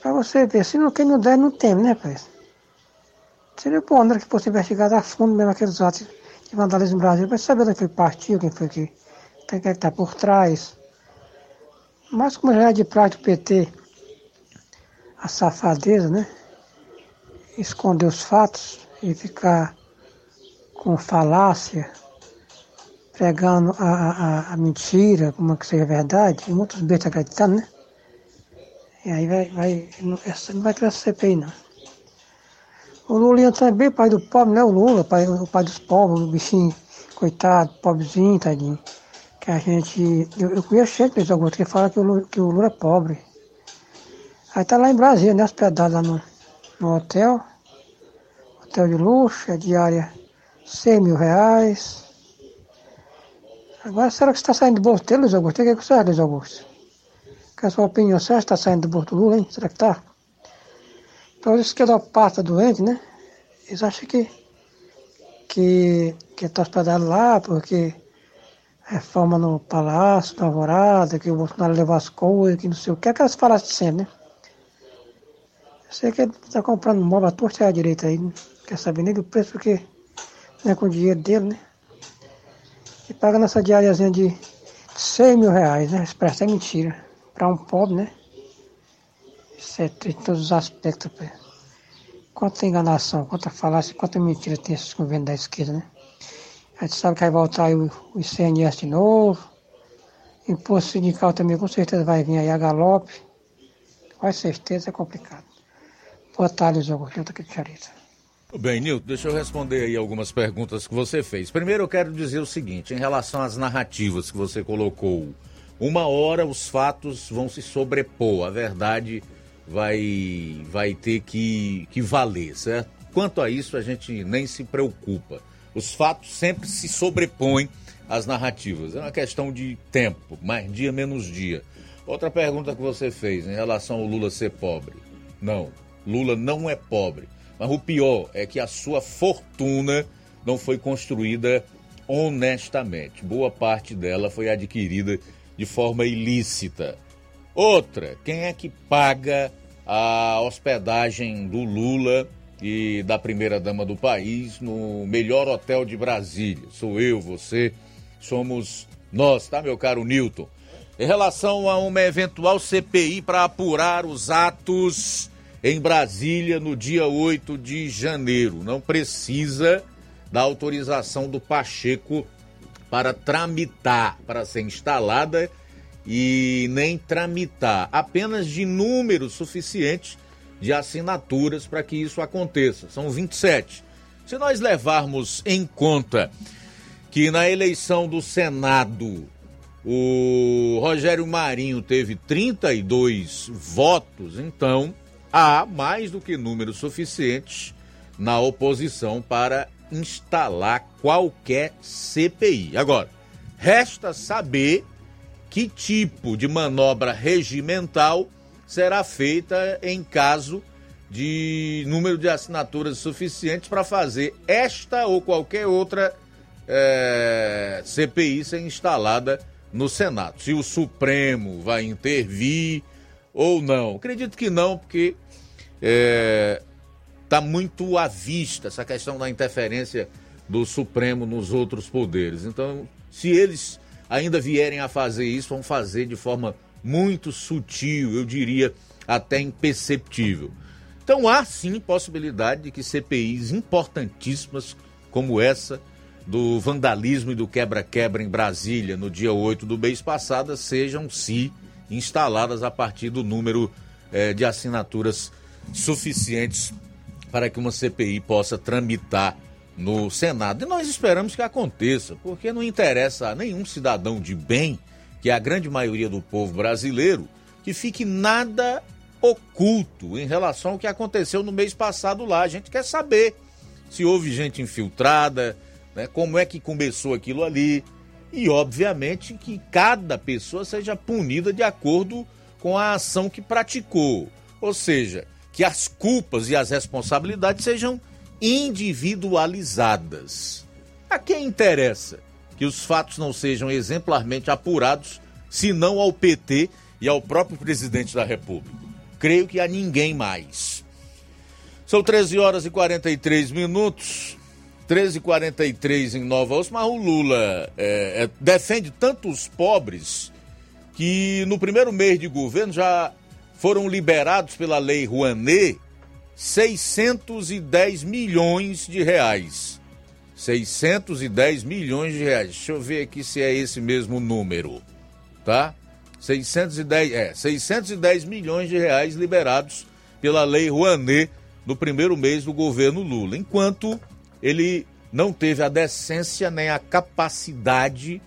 Para você ver, se não, quem não der, não tem, né, pai? Seria bom né, que fosse investigado a fundo mesmo aqueles atos de vandalismo no Brasil, para saber daquele partido, quem foi que quem é está por trás. Mas como já é de prática o PT, a safadeza, né? Esconder os fatos e ficar com falácia, pregando a, a, a mentira, como que seja verdade, e muitos bestas acreditando, né? E aí vai, vai, não, essa não vai criar CPI não. O Lula também, pai do pobre, né? O Lula, pai, o pai dos pobres, o bichinho, coitado, pobrezinho, tadinho. Que a gente. Eu, eu conheço Luiz Augusto, que fala que o, que o Lula é pobre. Aí tá lá em Brasília, né? Hospedado lá no, no hotel. Hotel de luxo, a diária 100 mil reais. Agora, será que está saindo do bolso dele, Luiz Augusto? O que é que você acha, Luiz Augusto? Que a sua opinião, você acha que está saindo do bolso do Lula, hein? Será que está? Então, é da pasta doente, né? Eles acham que que está hospedado lá porque reforma no Palácio, na Alvorada, que o Bolsonaro levou as coisas, que não sei o que, aquelas falassem sempre, né? Eu sei que ele está comprando móvel à torta à direita aí, não quer saber nem do preço, porque não é com o dinheiro dele, né? E paga nessa diariazinha de 100 mil reais, né? Isso é mentira. Para um pobre, né? Isso é em todos os aspectos. Quanta enganação, quanta falácia, quanta mentira tem esses governos da esquerda, né? A gente sabe que vai voltar aí o, ICNS de novo. Imposto sindical também com certeza vai vir aí a galope. Com certeza é complicado. Boa tarde, Augusto, aqui de Charita. Bem, Nilton, deixa eu responder aí algumas perguntas que você fez. Primeiro eu quero dizer o seguinte, em relação às narrativas que você colocou. Uma hora os fatos vão se sobrepor, a verdade vai, vai ter que, que valer, certo? Quanto a isso, a gente nem se preocupa. Os fatos sempre se sobrepõem às narrativas. É uma questão de tempo, mais dia menos dia. Outra pergunta que você fez em relação ao Lula ser pobre. Não, Lula não é pobre. Mas o pior é que a sua fortuna não foi construída honestamente. Boa parte dela foi adquirida de forma ilícita. Outra, quem é que paga a hospedagem do Lula e da primeira-dama do país no melhor hotel de Brasília? Sou eu, você, somos nós, tá, meu caro Newton? Em relação a uma eventual CPI para apurar os atos em Brasília no dia 8 de janeiro. Não precisa da autorização do Pacheco para tramitar, para ser instalada e nem tramitar, apenas de número suficiente de assinaturas para que isso aconteça. São 27. Se nós levarmos em conta que na eleição do Senado o Rogério Marinho teve 32 votos, então há mais do que números suficientes na oposição para instalar qualquer CPI. Agora, resta saber que tipo de manobra regimental será feita em caso de número de assinaturas suficientes para fazer esta ou qualquer outra é, CPI ser instalada no Senado. Se o Supremo vai intervir ou não. Acredito que não, porque está é, tá muito à vista essa questão da interferência do Supremo nos outros poderes. Então, se eles ainda vierem a fazer isso, vão fazer de forma muito sutil, eu diria até imperceptível. Então há sim possibilidade de que CPIs importantíssimas como essa do vandalismo e do quebra-quebra em Brasília no dia 8 do mês passado sejam sim instaladas a partir do número eh, de assinaturas suficientes para que uma CPI possa tramitar no Senado. E nós esperamos que aconteça, porque não interessa a nenhum cidadão de bem, que é a grande maioria do povo brasileiro, que fique nada oculto em relação ao que aconteceu no mês passado lá. A gente quer saber se houve gente infiltrada, né, como é que começou aquilo ali. E, obviamente, que cada pessoa seja punida de acordo com a ação que praticou. Ou seja, que as culpas e as responsabilidades sejam individualizadas. A quem interessa que os fatos não sejam exemplarmente apurados, senão ao PT e ao próprio presidente da República? Creio que a ninguém mais. São 13 horas e 43 minutos. 13h43 em Nova Osso, mas o Lula é, é, defende tanto os pobres que no primeiro mês de governo já foram liberados pela lei Rouanet 610 milhões de reais. 610 milhões de reais. Deixa eu ver aqui se é esse mesmo número, tá? 610, é, 610 milhões de reais liberados pela Lei Rouanet no primeiro mês do governo Lula, enquanto ele não teve a decência nem a capacidade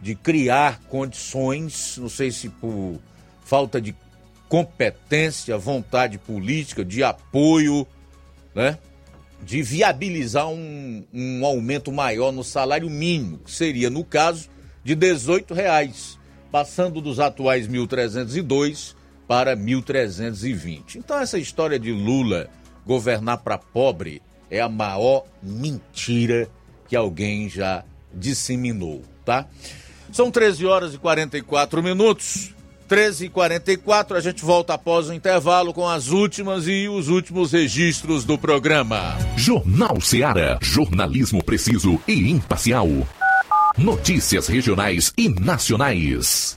de criar condições, não sei se por falta de competência, vontade política, de apoio, né? De viabilizar um, um aumento maior no salário mínimo, que seria, no caso, de 18 reais, passando dos atuais 1.302 para 1.320. Então essa história de Lula governar para pobre é a maior mentira que alguém já disseminou, tá? São 13 horas e 44 minutos. 13 e 44 a gente volta após o intervalo com as últimas e os últimos registros do programa. Jornal Seara. Jornalismo preciso e imparcial. Notícias regionais e nacionais.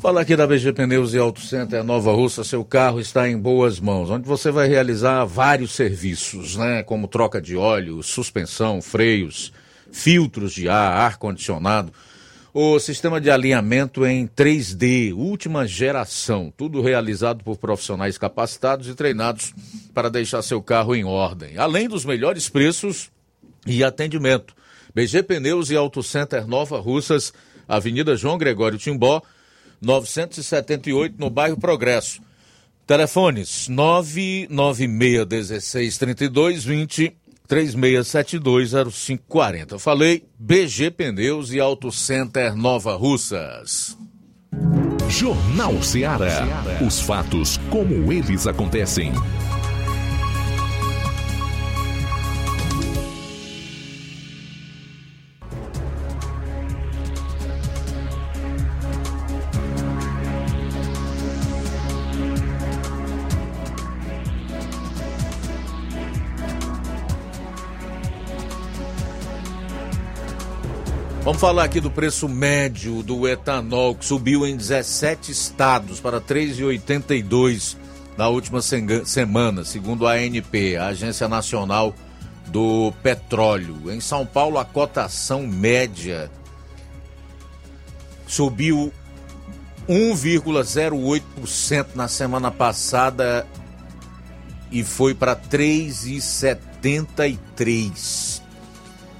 Fala aqui da BG Pneus e Auto Center Nova Russa, seu carro está em boas mãos, onde você vai realizar vários serviços, né? Como troca de óleo, suspensão, freios, filtros de ar, ar-condicionado, o sistema de alinhamento em 3D, última geração, tudo realizado por profissionais capacitados e treinados para deixar seu carro em ordem, além dos melhores preços e atendimento. BG Pneus e Auto Center Nova Russas, Avenida João Gregório Timbó, 978, no bairro Progresso. Telefones 996163220 36720540. Eu falei BG Pneus e Auto Center Nova Russas. Jornal Ceará. Os fatos como eles acontecem. Vamos falar aqui do preço médio do etanol, que subiu em 17 estados para 3,82 na última semana, segundo a ANP, a Agência Nacional do Petróleo. Em São Paulo, a cotação média subiu 1,08% na semana passada e foi para 3,73.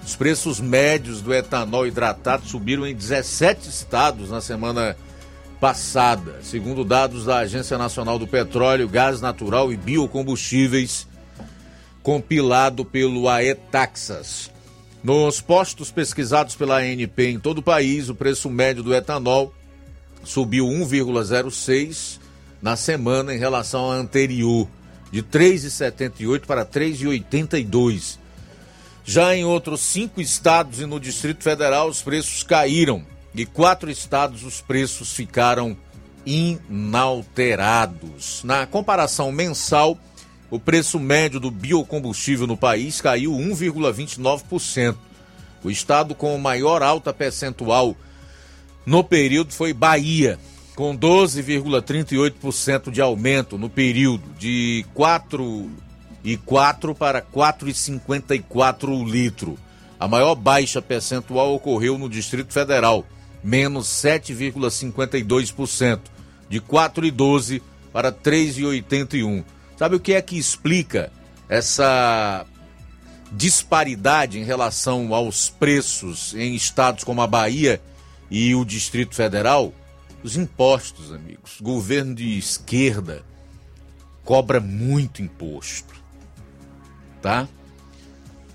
Os preços médios do etanol hidratado subiram em 17 estados na semana passada, segundo dados da Agência Nacional do Petróleo, Gás Natural e Biocombustíveis, compilado pelo AETaxas. Nos postos pesquisados pela ANP em todo o país, o preço médio do etanol subiu 1,06 na semana em relação ao anterior, de 3,78 para 3,82 já em outros cinco estados e no Distrito Federal, os preços caíram. E quatro estados, os preços ficaram inalterados. Na comparação mensal, o preço médio do biocombustível no país caiu 1,29%. O estado com maior alta percentual no período foi Bahia, com 12,38% de aumento no período, de 4 e 4 para 4,54 o litro. A maior baixa percentual ocorreu no Distrito Federal, menos 7,52%, de 4,12 para 3,81. Sabe o que é que explica essa disparidade em relação aos preços em estados como a Bahia e o Distrito Federal? Os impostos, amigos. O governo de esquerda cobra muito imposto tá?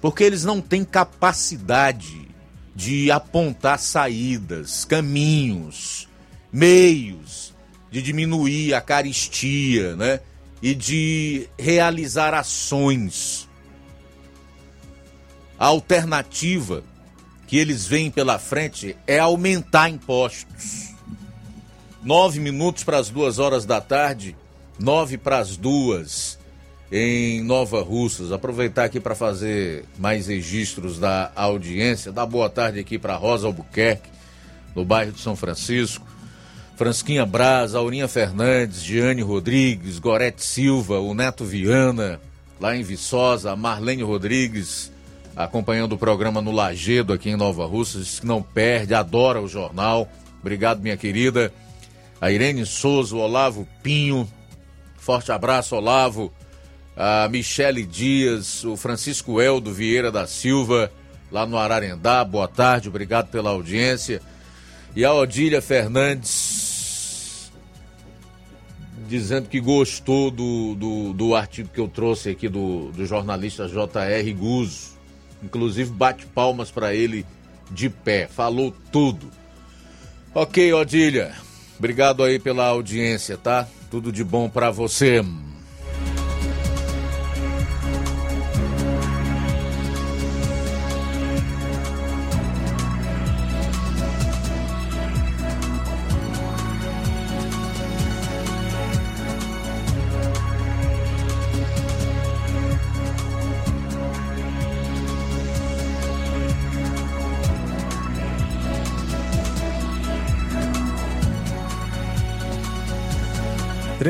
Porque eles não têm capacidade de apontar saídas, caminhos, meios de diminuir a caristia, né? E de realizar ações. A alternativa que eles veem pela frente é aumentar impostos. Nove minutos para as duas horas da tarde, nove para as duas em Nova Russas. Aproveitar aqui para fazer mais registros da audiência. Dar boa tarde aqui para Rosa Albuquerque, no bairro de São Francisco. Fransquinha Braz, Aurinha Fernandes, Giane Rodrigues, Gorete Silva, o Neto Viana, lá em Viçosa, Marlene Rodrigues, acompanhando o programa no Lagedo aqui em Nova Russas, que não perde, adora o jornal. Obrigado, minha querida. A Irene Souza, o Olavo Pinho. Forte abraço, Olavo a Michele Dias, o Francisco Eldo Vieira da Silva, lá no Ararendá. Boa tarde, obrigado pela audiência. E a Odília Fernandes, dizendo que gostou do, do, do artigo que eu trouxe aqui do, do jornalista J.R. Guzzo. Inclusive, bate palmas para ele de pé. Falou tudo. Ok, Odília. Obrigado aí pela audiência, tá? Tudo de bom para você.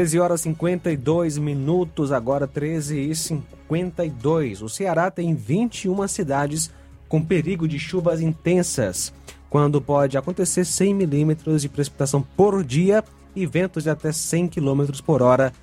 13 horas 52 minutos, agora 13 e 52. O Ceará tem 21 cidades com perigo de chuvas intensas, quando pode acontecer 100 milímetros de precipitação por dia e ventos de até 100 km por hora.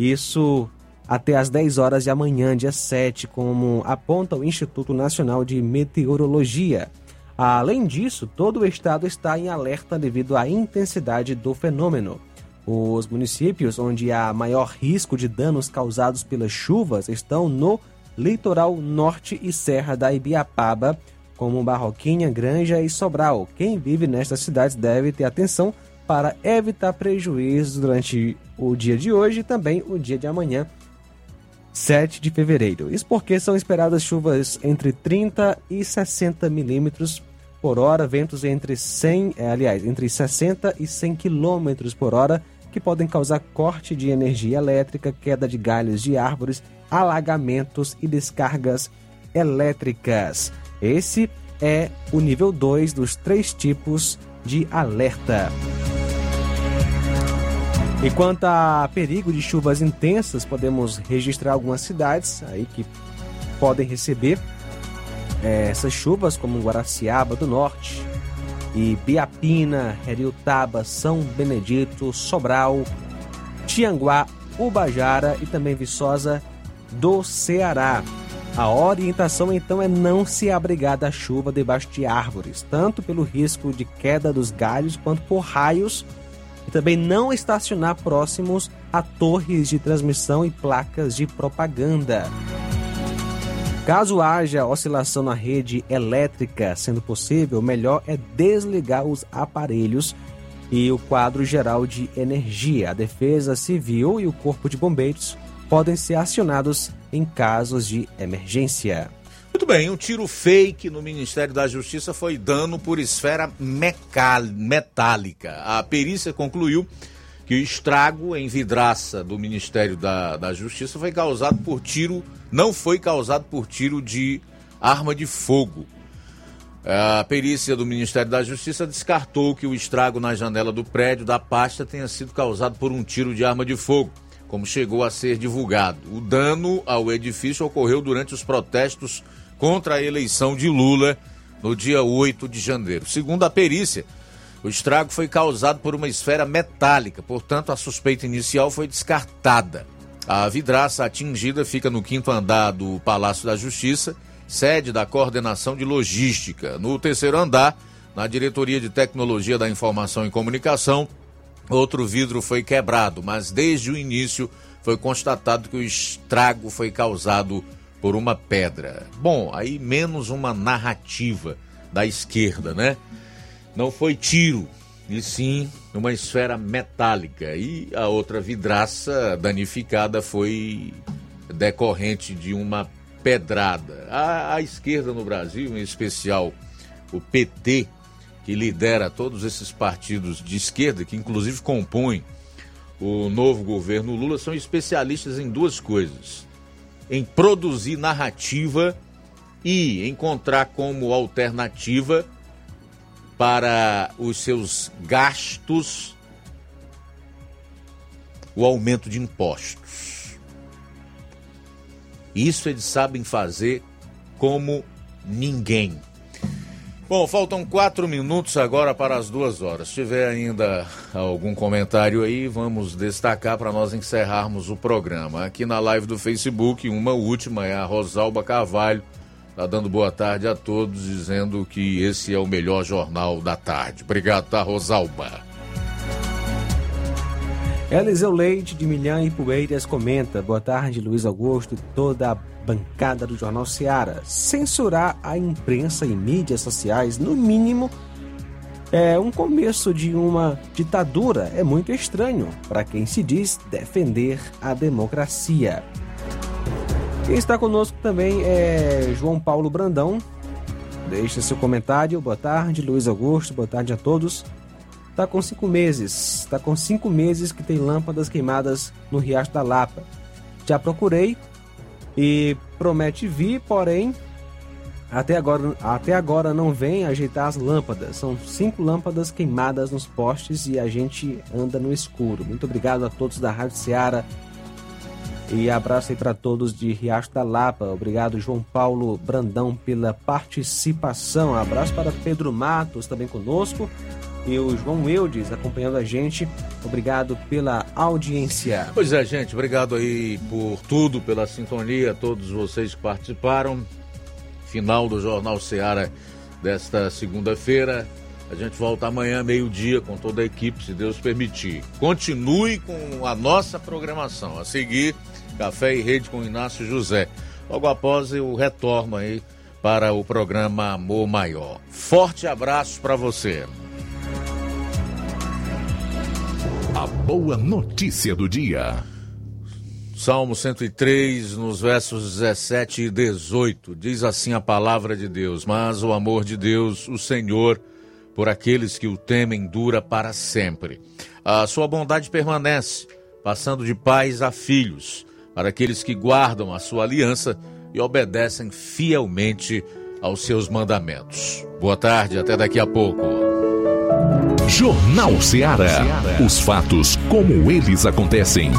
Isso até às 10 horas de amanhã, dia 7, como aponta o Instituto Nacional de Meteorologia. Além disso, todo o estado está em alerta devido à intensidade do fenômeno. Os municípios onde há maior risco de danos causados pelas chuvas estão no litoral norte e serra da Ibiapaba, como Barroquinha, Granja e Sobral. Quem vive nestas cidades deve ter atenção para evitar prejuízos durante o dia de hoje e também o dia de amanhã, 7 de fevereiro. Isso porque são esperadas chuvas entre 30 e 60 milímetros por hora, ventos entre 100, eh, aliás, entre 60 e 100 quilômetros por hora que podem causar corte de energia elétrica, queda de galhos de árvores, alagamentos e descargas elétricas. Esse é o nível 2 dos três tipos de alerta. E quanto a perigo de chuvas intensas, podemos registrar algumas cidades aí que podem receber é, essas chuvas, como Guaraciaba do Norte, e Biapina, Heriutaba, São Benedito, Sobral, Tianguá, Ubajara e também Viçosa do Ceará. A orientação então é não se abrigar da chuva debaixo de árvores, tanto pelo risco de queda dos galhos quanto por raios, e também não estacionar próximos a torres de transmissão e placas de propaganda. Caso haja oscilação na rede elétrica, sendo possível, melhor é desligar os aparelhos e o quadro geral de energia. A Defesa Civil e o Corpo de Bombeiros podem ser acionados em casos de emergência. Muito bem, um tiro fake no Ministério da Justiça foi dano por esfera metálica. A perícia concluiu que o estrago em vidraça do Ministério da, da Justiça foi causado por tiro, não foi causado por tiro de arma de fogo. A perícia do Ministério da Justiça descartou que o estrago na janela do prédio da pasta tenha sido causado por um tiro de arma de fogo, como chegou a ser divulgado. O dano ao edifício ocorreu durante os protestos contra a eleição de Lula no dia 8 de janeiro. Segundo a perícia, o estrago foi causado por uma esfera metálica, portanto, a suspeita inicial foi descartada. A vidraça atingida fica no quinto andar do Palácio da Justiça, sede da coordenação de logística. No terceiro andar, na Diretoria de Tecnologia da Informação e Comunicação, outro vidro foi quebrado, mas desde o início foi constatado que o estrago foi causado por uma pedra. Bom, aí menos uma narrativa da esquerda, né? Não foi tiro, e sim uma esfera metálica. E a outra vidraça danificada foi decorrente de uma pedrada. A, a esquerda no Brasil, em especial o PT, que lidera todos esses partidos de esquerda, que inclusive compõem o novo governo Lula, são especialistas em duas coisas: em produzir narrativa e encontrar como alternativa para os seus gastos o aumento de impostos. Isso eles sabem fazer como ninguém. Bom, faltam quatro minutos agora para as duas horas. Se tiver ainda algum comentário aí, vamos destacar para nós encerrarmos o programa. Aqui na live do Facebook, uma última é a Rosalba Carvalho Tá dando boa tarde a todos, dizendo que esse é o melhor jornal da tarde. Obrigado, tá, Rosalba? Eliseu Leite, de Milhã e Poeiras, comenta: Boa tarde, Luiz Augusto e toda a bancada do Jornal Seara. Censurar a imprensa e mídias sociais, no mínimo, é um começo de uma ditadura. É muito estranho para quem se diz defender a democracia. Quem está conosco também é João Paulo Brandão. Deixa seu comentário. Boa tarde, Luiz Augusto. Boa tarde a todos. Está com cinco meses. Está com cinco meses que tem lâmpadas queimadas no Riacho da Lapa. Já procurei e promete vir, porém até agora, até agora não vem ajeitar as lâmpadas. São cinco lâmpadas queimadas nos postes e a gente anda no escuro. Muito obrigado a todos da Rádio Ceará e abraço aí para todos de Riacho da Lapa. Obrigado, João Paulo Brandão, pela participação. Abraço para Pedro Matos, também conosco. E o João Eudes acompanhando a gente. Obrigado pela audiência. Pois é, gente. Obrigado aí por tudo, pela sintonia, todos vocês que participaram. Final do Jornal Seara desta segunda-feira. A gente volta amanhã, meio-dia, com toda a equipe, se Deus permitir. Continue com a nossa programação. A seguir, Café e Rede com Inácio José. Logo após, eu retorno aí para o programa Amor Maior. Forte abraço para você. A boa notícia do dia. Salmo 103, nos versos 17 e 18, diz assim a palavra de Deus: Mas o amor de Deus, o Senhor, por aqueles que o temem dura para sempre. A sua bondade permanece, passando de pais a filhos, para aqueles que guardam a sua aliança e obedecem fielmente aos seus mandamentos. Boa tarde, até daqui a pouco. Jornal Ceará. Os fatos como eles acontecem.